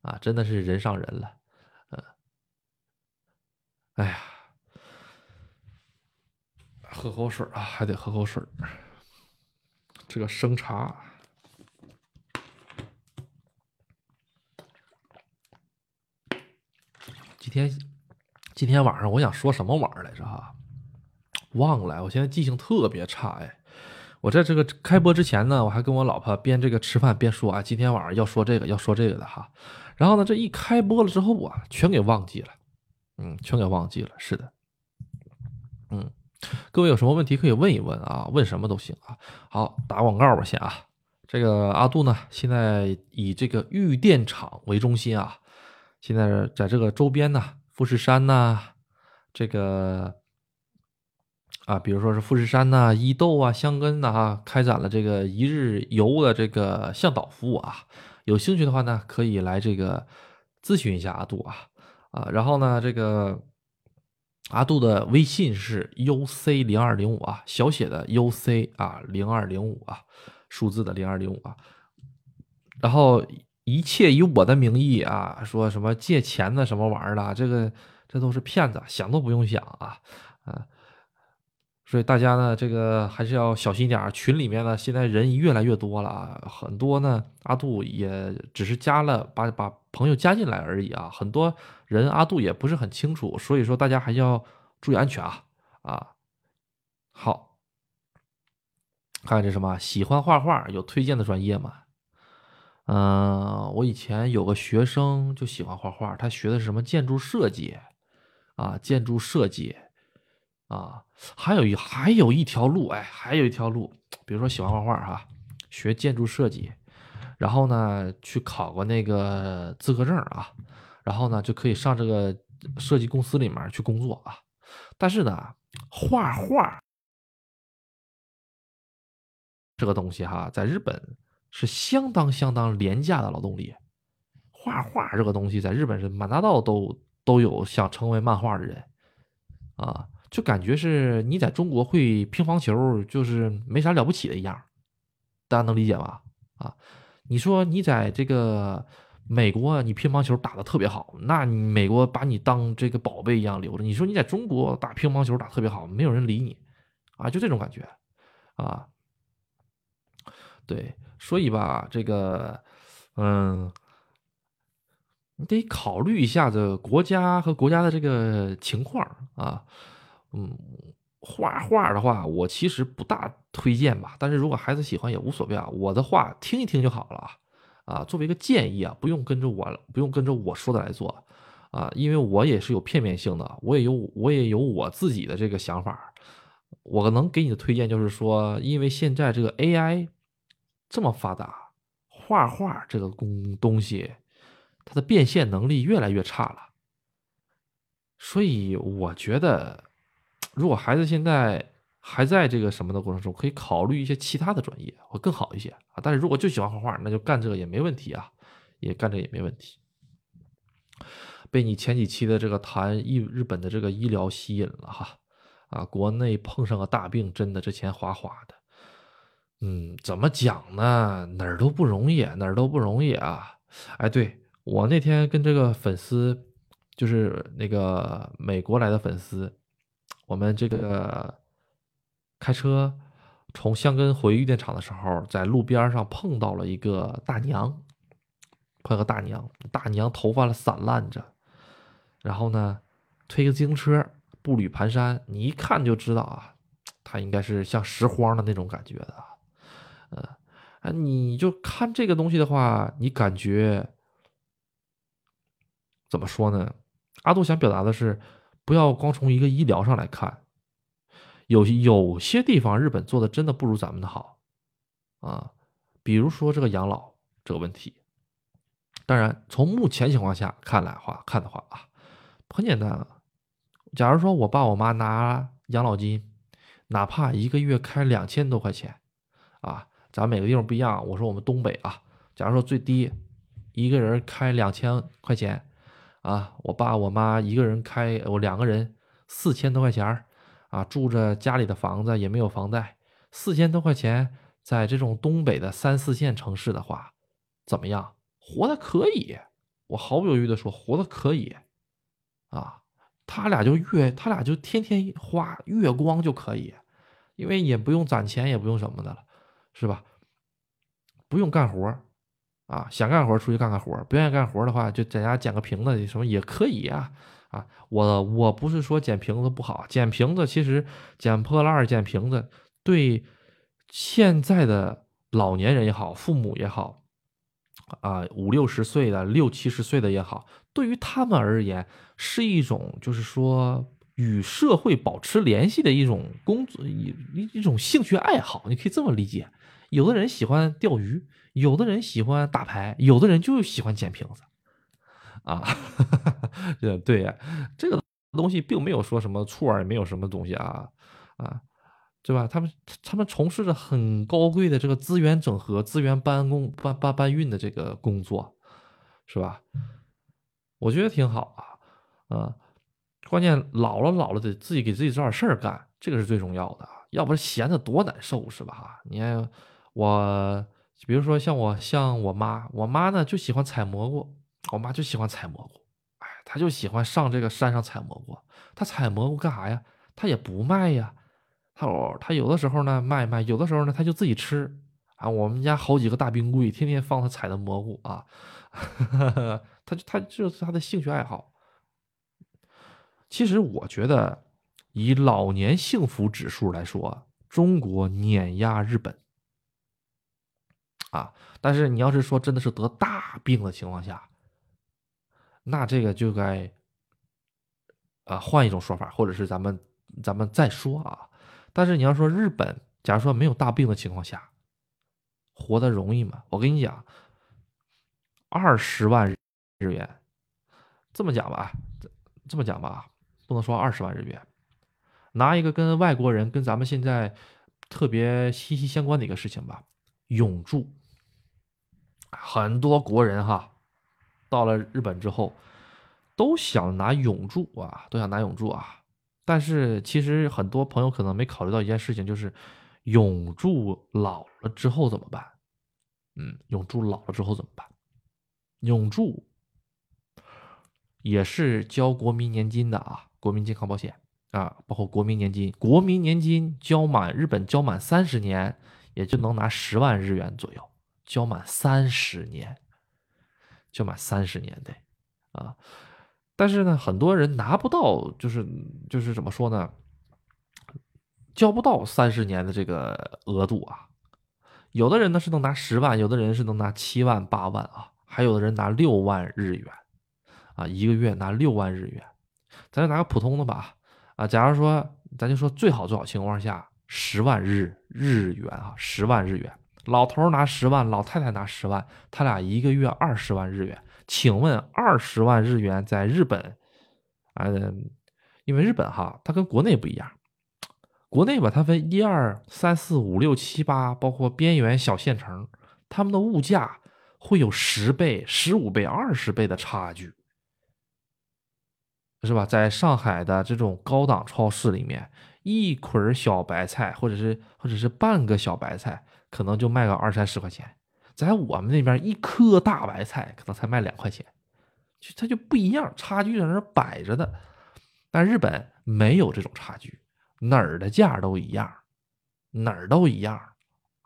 [SPEAKER 1] 啊，真的是人上人了，嗯，哎呀，喝口水啊，还得喝口水这个生茶，今天今天晚上我想说什么玩意儿来着哈，忘了，我现在记性特别差哎。我在这个开播之前呢，我还跟我老婆边这个吃饭边说啊，今天晚上要说这个，要说这个的哈。然后呢，这一开播了之后啊，全给忘记了，嗯，全给忘记了。是的，嗯，各位有什么问题可以问一问啊，问什么都行啊。好，打广告吧先啊。这个阿杜呢，现在以这个玉电厂为中心啊，现在在这个周边呢，富士山呐，这个。啊，比如说是富士山呐、伊豆啊、香根呐，开展了这个一日游的这个向导服务啊。有兴趣的话呢，可以来这个咨询一下阿杜啊啊。然后呢，这个阿杜的微信是 uc 零二零五啊，小写的 uc 啊零二零五啊，数字的零二零五啊。然后一切以我的名义啊，说什么借钱的什么玩意儿的，这个这都是骗子，想都不用想啊啊。所以大家呢，这个还是要小心点儿。群里面呢，现在人越来越多了啊，很多呢，阿杜也只是加了，把把朋友加进来而已啊。很多人阿杜也不是很清楚，所以说大家还要注意安全啊啊。好，看这什么？喜欢画画，有推荐的专业吗？嗯，我以前有个学生就喜欢画画，他学的是什么建筑设计啊？建筑设计。啊，还有一还有一条路，哎，还有一条路，比如说喜欢画画哈，学建筑设计，然后呢去考个那个资格证啊，然后呢就可以上这个设计公司里面去工作啊。但是呢，画画这个东西哈，在日本是相当相当廉价的劳动力。画画这个东西在日本是满大道都都有想成为漫画的人啊。就感觉是你在中国会乒乓球，就是没啥了不起的一样，大家能理解吧？啊，你说你在这个美国，你乒乓球打的特别好，那美国把你当这个宝贝一样留着。你说你在中国打乒乓球打特别好，没有人理你，啊，就这种感觉，啊，对，所以吧，这个，嗯，你得考虑一下这国家和国家的这个情况啊。嗯，画画的话，我其实不大推荐吧。但是如果孩子喜欢也无所谓啊。我的话听一听就好了啊。啊，作为一个建议啊，不用跟着我，不用跟着我说的来做啊，因为我也是有片面性的，我也有我也有我自己的这个想法。我能给你的推荐就是说，因为现在这个 AI 这么发达，画画这个工东西，它的变现能力越来越差了，所以我觉得。如果孩子现在还在这个什么的过程中，可以考虑一些其他的专业会更好一些啊。但是如果就喜欢画画，那就干这个也没问题啊，也干这也没问题。被你前几期的这个谈医日本的这个医疗吸引了哈啊，国内碰上个大病，真的这钱哗哗的。嗯，怎么讲呢？哪儿都不容易，哪儿都不容易啊。哎，对我那天跟这个粉丝，就是那个美国来的粉丝。我们这个开车从香根回玉电厂的时候，在路边上碰到了一个大娘，碰个大娘，大娘头发散烂着，然后呢，推个自行车，步履蹒跚，你一看就知道啊，她应该是像拾荒的那种感觉的，呃，你就看这个东西的话，你感觉怎么说呢？阿杜想表达的是。不要光从一个医疗上来看，有有些地方日本做的真的不如咱们的好，啊，比如说这个养老这个问题。当然，从目前情况下看来话看的话啊，很简单啊。假如说我爸我妈拿养老金，哪怕一个月开两千多块钱，啊，咱每个地方不一样。我说我们东北啊，假如说最低一个人开两千块钱。啊，我爸我妈一个人开，我两个人四千多块钱啊，住着家里的房子也没有房贷，四千多块钱在这种东北的三四线城市的话，怎么样？活的可以，我毫不犹豫的说，活的可以，啊，他俩就月，他俩就天天花月光就可以，因为也不用攒钱，也不用什么的了，是吧？不用干活啊，想干活出去干干活不愿意干活的话，就在家捡个瓶子什么也可以啊。啊，我我不是说捡瓶子不好，捡瓶子其实捡破烂、捡瓶子，对现在的老年人也好，父母也好，啊，五六十岁的、六七十岁的也好，对于他们而言是一种，就是说与社会保持联系的一种工作，一一一种兴趣爱好，你可以这么理解。有的人喜欢钓鱼，有的人喜欢打牌，有的人就喜欢捡瓶子。啊，对对呀，这个东西并没有说什么错，也没有什么东西啊啊，对吧？他们他们从事着很高贵的这个资源整合、资源搬工搬搬搬运的这个工作，是吧？我觉得挺好啊，啊，关键老了老了得自己给自己找点事儿干，这个是最重要的，要不然闲的多难受，是吧？你看我，比如说像我像我妈，我妈呢就喜欢采蘑菇。我妈就喜欢采蘑菇，哎，她就喜欢上这个山上采蘑菇。她采蘑菇干啥呀？她也不卖呀。她哦，她有的时候呢卖卖，有的时候呢她就自己吃。啊，我们家好几个大冰柜，天天放她采的蘑菇啊。她就她就是她的兴趣爱好。其实我觉得，以老年幸福指数来说，中国碾压日本。啊，但是你要是说真的是得大病的情况下，那这个就该，啊，换一种说法，或者是咱们咱们再说啊。但是你要说日本，假如说没有大病的情况下，活得容易吗？我跟你讲，二十万日元，这么讲吧，这么讲吧，不能说二十万日元，拿一个跟外国人跟咱们现在特别息息相关的一个事情吧，永住，很多国人哈。到了日本之后，都想拿永住啊，都想拿永住啊。但是其实很多朋友可能没考虑到一件事情，就是永住老了之后怎么办？嗯，永住老了之后怎么办？永住也是交国民年金的啊，国民健康保险啊，包括国民年金，国民年金交满日本交满三十年，也就能拿十万日元左右，交满三十年。交满三十年的，啊，但是呢，很多人拿不到，就是就是怎么说呢，交不到三十年的这个额度啊。有的人呢是能拿十万，有的人是能拿七万八万啊，还有的人拿六万日元，啊，一个月拿六万日元。咱就拿个普通的吧，啊，假如说咱就说最好最好情况下十万日日元啊，十万日元。老头拿十万，老太太拿十万，他俩一个月二十万日元。请问二十万日元在日本，嗯，因为日本哈，它跟国内不一样，国内吧，它分一二三四五六七八，包括边缘小县城，他们的物价会有十倍、十五倍、二十倍的差距，是吧？在上海的这种高档超市里面，一捆小白菜，或者是或者是半个小白菜。可能就卖个二三十块钱，在我们那边一颗大白菜可能才卖两块钱，就它就不一样，差距在那摆着的。但日本没有这种差距，哪儿的价都一样，哪儿都一样。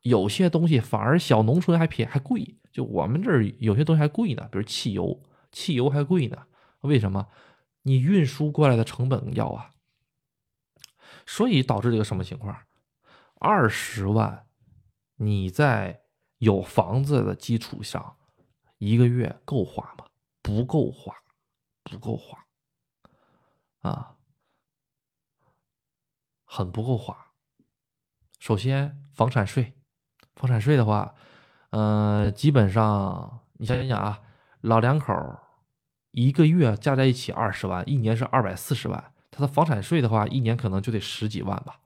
[SPEAKER 1] 有些东西反而小农村还便还贵，就我们这儿有些东西还贵呢，比如汽油，汽油还贵呢。为什么？你运输过来的成本要啊，所以导致这个什么情况？二十万。你在有房子的基础上，一个月够花吗？不够花，不够花，啊，很不够花。首先，房产税，房产税的话，呃，基本上你想想啊，老两口一个月加在一起二十万，一年是二百四十万，他的房产税的话，一年可能就得十几万吧，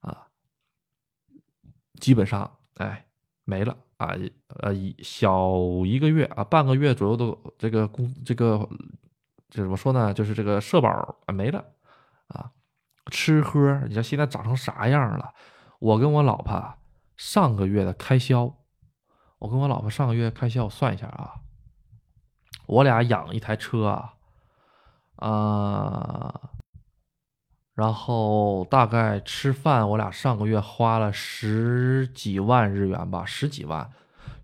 [SPEAKER 1] 啊，基本上。哎，没了啊！呃，一小一个月啊，半个月左右的这个工，这个这怎么说呢？就是这个社保啊没了啊，吃喝，你说现在长成啥样了？我跟我老婆上个月的开销，我跟我老婆上个月开销我算一下啊，我俩养一台车啊，啊，然后大概吃饭，我俩上个月花了十几万日元吧，十几万，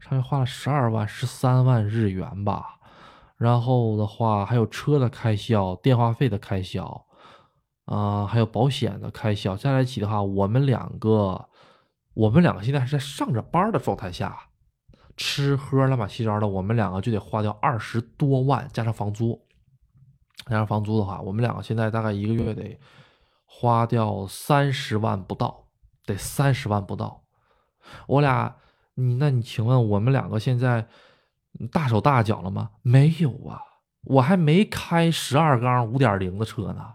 [SPEAKER 1] 上月花了十二万、十三万日元吧。然后的话，还有车的开销、电话费的开销，啊，还有保险的开销，加在一起的话，我们两个，我们两个现在是在上着班的状态下，吃喝乱七八糟的，我们两个就得花掉二十多万，加上房租，加上房租的话，我们两个现在大概一个月得花掉三十万不到，得三十万不到。我俩，你那你请问我们两个现在？大手大脚了吗？没有啊，我还没开十二缸五点零的车呢，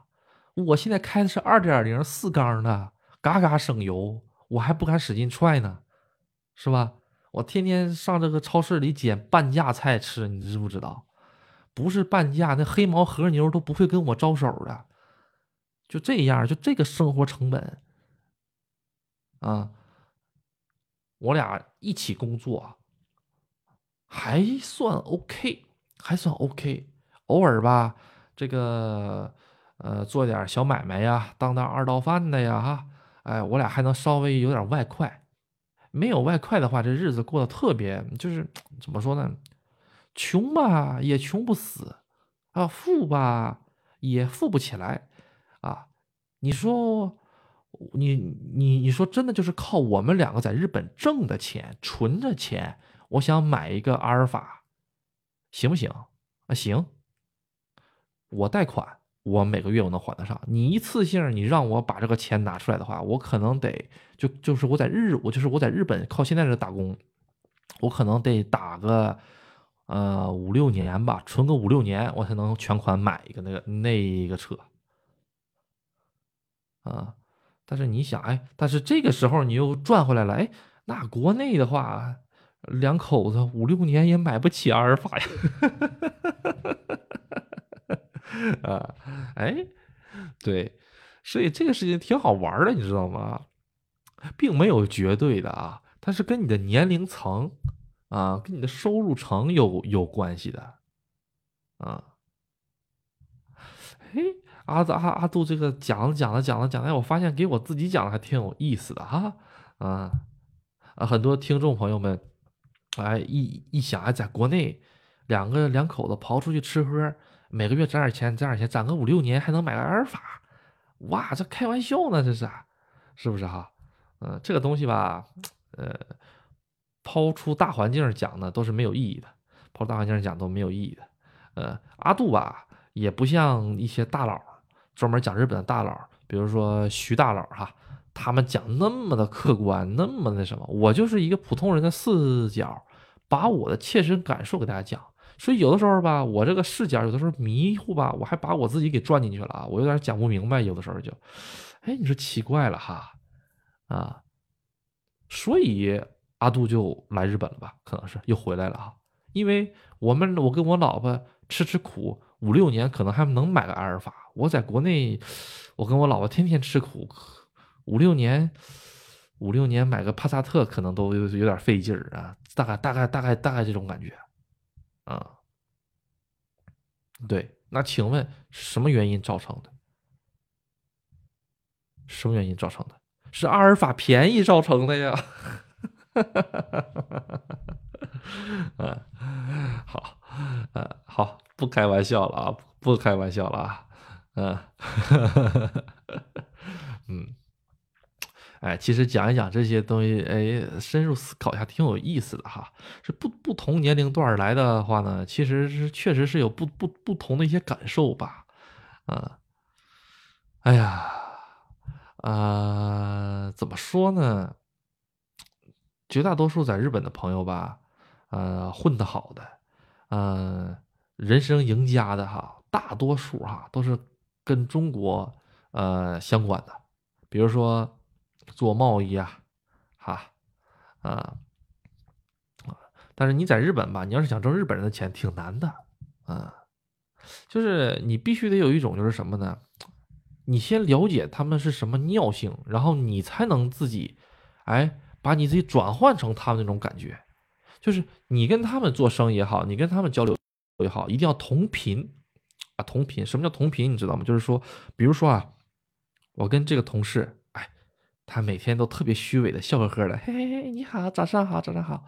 [SPEAKER 1] 我现在开的是二点零四缸的，嘎嘎省油，我还不敢使劲踹呢，是吧？我天天上这个超市里捡半价菜吃，你知不知道？不是半价，那黑毛和牛都不会跟我招手的，就这样，就这个生活成本啊，我俩一起工作。还算 OK，还算 OK，偶尔吧，这个呃做点小买卖呀，当当二道贩的呀，哈，哎，我俩还能稍微有点外快。没有外快的话，这日子过得特别，就是怎么说呢？穷吧也穷不死，啊，富吧也富不起来，啊，你说你你你说真的就是靠我们两个在日本挣的钱，存着钱。我想买一个阿尔法，行不行？啊，行。我贷款，我每个月我能还得上。你一次性你让我把这个钱拿出来的话，我可能得就就是我在日我就是我在日本靠现在这打工，我可能得打个呃五六年吧，存个五六年，我才能全款买一个那个那一个车。啊，但是你想，哎，但是这个时候你又赚回来了，哎，那国内的话。两口子五六年也买不起阿尔法呀，啊，哎，对，所以这个事情挺好玩的，你知道吗？并没有绝对的啊，它是跟你的年龄层啊，跟你的收入层有有关系的，啊，哎，阿阿阿杜这个讲着讲着讲着讲着，我发现给我自己讲的还挺有意思的哈，啊啊，很多听众朋友们。哎，一一想啊，在国内，两个两口子跑出去吃喝，每个月攒点钱，攒点钱，攒个五六年还能买个阿尔法，哇，这开玩笑呢，这是，是不是哈？嗯，这个东西吧，呃，抛出大环境讲呢，都是没有意义的，抛出大环境讲都没有意义的。呃，阿杜吧，也不像一些大佬，专门讲日本的大佬，比如说徐大佬哈。他们讲那么的客观，那么那什么，我就是一个普通人的视角，把我的切身感受给大家讲。所以有的时候吧，我这个视角有的时候迷糊吧，我还把我自己给转进去了啊，我有点讲不明白。有的时候就，哎，你说奇怪了哈，啊，所以阿杜就来日本了吧？可能是又回来了哈，因为我们我跟我老婆吃吃苦，五六年可能还能买个阿尔法。我在国内，我跟我老婆天天吃苦。五六年，五六年买个帕萨特可能都有有点费劲儿啊，大概大概大概大概这种感觉，啊，对，那请问什么原因造成的？什么原因造成的？是阿尔法便宜造成的呀？嗯，好，嗯，好，不开玩笑了啊，不开玩笑了啊，嗯，嗯。哎，其实讲一讲这些东西，哎，深入思考一下，挺有意思的哈。是不不同年龄段来的话呢，其实是确实是有不不不同的一些感受吧。啊，哎呀，啊，怎么说呢？绝大多数在日本的朋友吧，呃，混得好的，呃，人生赢家的哈，大多数哈都是跟中国呃相关的，比如说。做贸易啊，哈，啊，但是你在日本吧，你要是想挣日本人的钱，挺难的，啊，就是你必须得有一种就是什么呢？你先了解他们是什么尿性，然后你才能自己，哎，把你自己转换成他们那种感觉，就是你跟他们做生意也好，你跟他们交流也好，一定要同频啊，同频。什么叫同频？你知道吗？就是说，比如说啊，我跟这个同事，哎，他每天都特别虚伪的笑呵呵的，嘿嘿嘿，你好，早上好，早上好。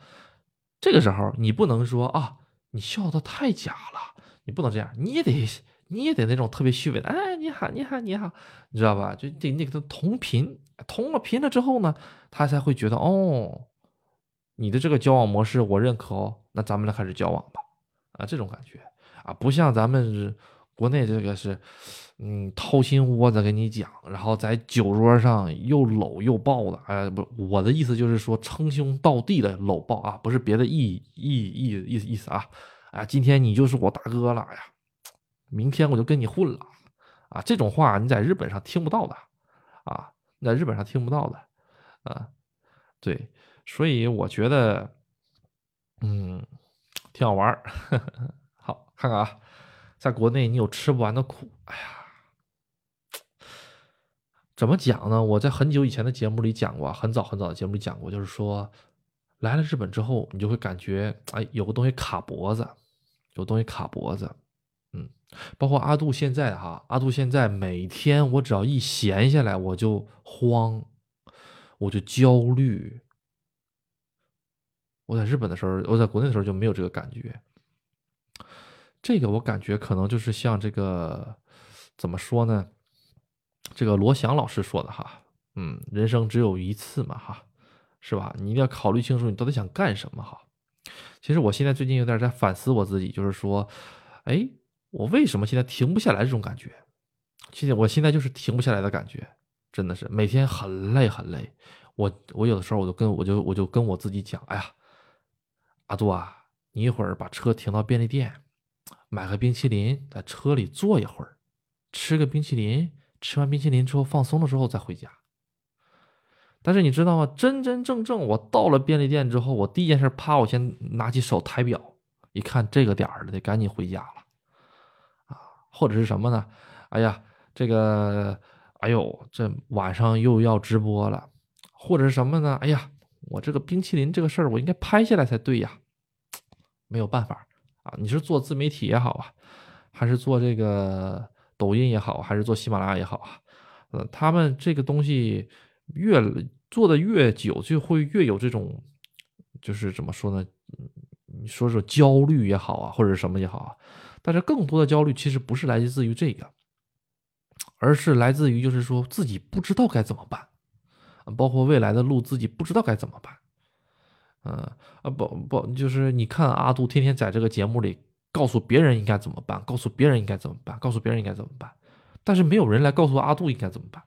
[SPEAKER 1] 这个时候你不能说啊，你笑的太假了，你不能这样，你也得。你也得那种特别虚伪的，哎，你好，你好，你好，你知道吧？就得那个同频，同了频了之后呢，他才会觉得哦，你的这个交往模式我认可哦，那咱们来开始交往吧，啊，这种感觉啊，不像咱们国内这个是，嗯，掏心窝子跟你讲，然后在酒桌上又搂又抱的，哎，不，我的意思就是说称兄道弟的搂抱啊，不是别的意意意意意思啊，啊，今天你就是我大哥了，呀。明天我就跟你混了，啊，这种话你在日本上听不到的，啊，在日本上听不到的，啊，对，所以我觉得，嗯，挺好玩儿。好，看看啊，在国内你有吃不完的苦，哎呀，怎么讲呢？我在很久以前的节目里讲过，很早很早的节目里讲过，就是说，来了日本之后，你就会感觉，哎，有个东西卡脖子，有东西卡脖子。嗯，包括阿杜现在哈，阿杜现在每天我只要一闲下来，我就慌，我就焦虑。我在日本的时候，我在国内的时候就没有这个感觉。这个我感觉可能就是像这个怎么说呢？这个罗翔老师说的哈，嗯，人生只有一次嘛哈，是吧？你一定要考虑清楚你到底想干什么哈。其实我现在最近有点在反思我自己，就是说，哎。我为什么现在停不下来？这种感觉，现在我现在就是停不下来的感觉，真的是每天很累很累。我我有的时候我就跟我就我就跟我自己讲，哎呀，阿杜啊，你一会儿把车停到便利店，买个冰淇淋，在车里坐一会儿，吃个冰淇淋，吃完冰淇淋之后放松了之后再回家。但是你知道吗？真真正正我到了便利店之后，我第一件事啪，我先拿起手抬表，一看这个点儿了，得赶紧回家了。啊或者是什么呢？哎呀，这个，哎呦，这晚上又要直播了，或者是什么呢？哎呀，我这个冰淇淋这个事儿，我应该拍下来才对呀，没有办法啊！你是做自媒体也好啊，还是做这个抖音也好，还是做喜马拉雅也好啊，呃，他们这个东西越做的越久，就会越有这种，就是怎么说呢？你说说焦虑也好啊，或者什么也好啊。但是更多的焦虑其实不是来自于这个，而是来自于就是说自己不知道该怎么办，包括未来的路自己不知道该怎么办，嗯啊不不就是你看阿杜天天在这个节目里告诉别人应该怎么办，告诉别人应该怎么办，告诉别人应该怎么办，但是没有人来告诉阿杜应该怎么办，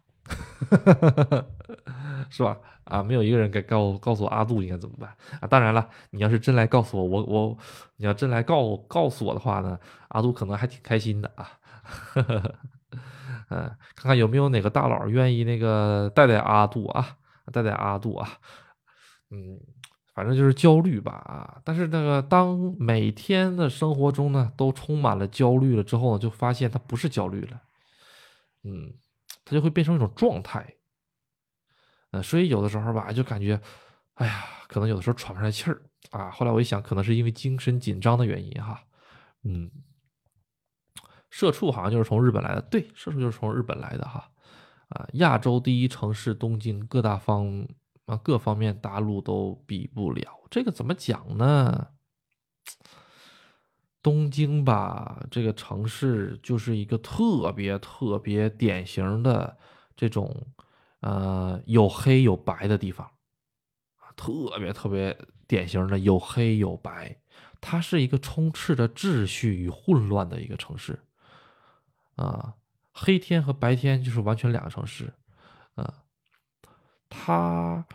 [SPEAKER 1] 是吧？啊，没有一个人该告告诉阿杜应该怎么办啊！当然了，你要是真来告诉我，我我你要真来告告诉我的话呢，阿杜可能还挺开心的啊。嗯，看看有没有哪个大佬愿意那个带带阿杜啊，带带阿杜啊。嗯，反正就是焦虑吧啊！但是那个当每天的生活中呢都充满了焦虑了之后呢，就发现它不是焦虑了，嗯，它就会变成一种状态。嗯，所以有的时候吧，就感觉，哎呀，可能有的时候喘不上来气儿啊。后来我一想，可能是因为精神紧张的原因哈。嗯，社畜好像就是从日本来的，对，社畜就是从日本来的哈。啊，亚洲第一城市东京，各大方啊各方面大陆都比不了。这个怎么讲呢？东京吧，这个城市就是一个特别特别典型的这种。呃，有黑有白的地方，特别特别典型的有黑有白，它是一个充斥着秩序与混乱的一个城市，啊，黑天和白天就是完全两个城市，啊，它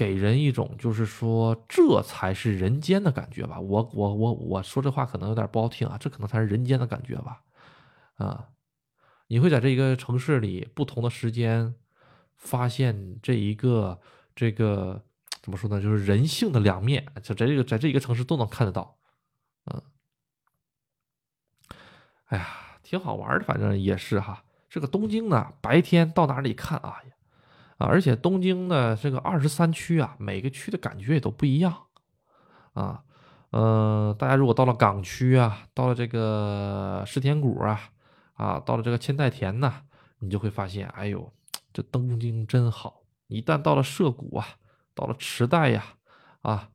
[SPEAKER 1] 给人一种就是说这才是人间的感觉吧，我我我我说这话可能有点不好听啊，这可能才是人间的感觉吧，啊，你会在这一个城市里不同的时间。发现这一个这个怎么说呢？就是人性的两面，就在这个在这一个城市都能看得到，嗯，哎呀，挺好玩的，反正也是哈。这个东京呢，白天到哪里看啊？啊，而且东京的这个二十三区啊，每个区的感觉也都不一样啊。嗯，大家如果到了港区啊，到了这个世田谷啊，啊，到了这个千代田呢，你就会发现，哎呦，这东京真好。一旦到了涩谷啊，到了池袋呀，啊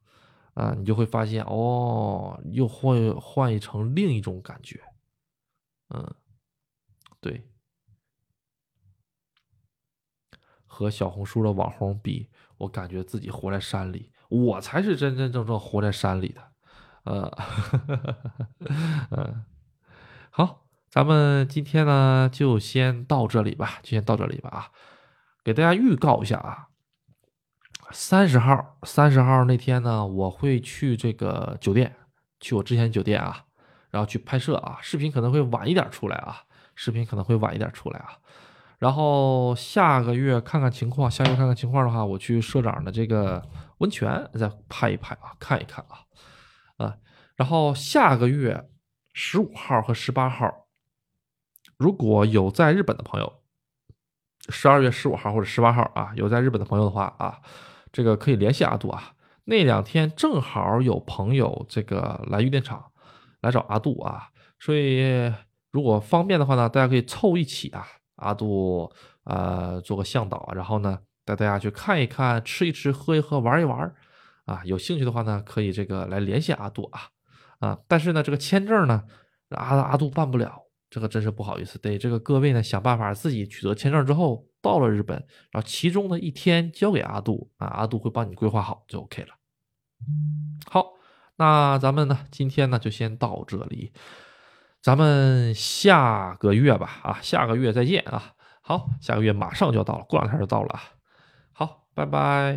[SPEAKER 1] 啊，你就会发现，哦，又换换一成另一种感觉。嗯，对。和小红书的网红比，我感觉自己活在山里，我才是真真正正活在山里的。呃，嗯，好，咱们今天呢就先到这里吧，就先到这里吧啊！给大家预告一下啊，三十号，三十号那天呢，我会去这个酒店，去我之前酒店啊，然后去拍摄啊，视频可能会晚一点出来啊，视频可能会晚一点出来啊。然后下个月看看情况，下个月看看情况的话，我去社长的这个温泉再拍一拍啊，看一看啊，啊，然后下个月十五号和十八号，如果有在日本的朋友，十二月十五号或者十八号啊，有在日本的朋友的话啊，这个可以联系阿杜啊，那两天正好有朋友这个来玉电厂来找阿杜啊，所以如果方便的话呢，大家可以凑一起啊。阿杜，呃，做个向导，然后呢，带大家去看一看，吃一吃，喝一喝，玩一玩，啊，有兴趣的话呢，可以这个来联系阿杜啊，啊，但是呢，这个签证呢，阿阿杜办不了，这个真是不好意思，得这个各位呢想办法自己取得签证之后，到了日本，然后其中的一天交给阿杜，啊，阿杜会帮你规划好就 OK 了。好，那咱们呢，今天呢就先到这里。咱们下个月吧，啊，下个月再见啊！好，下个月马上就要到了，过两天就到了啊！好，拜拜。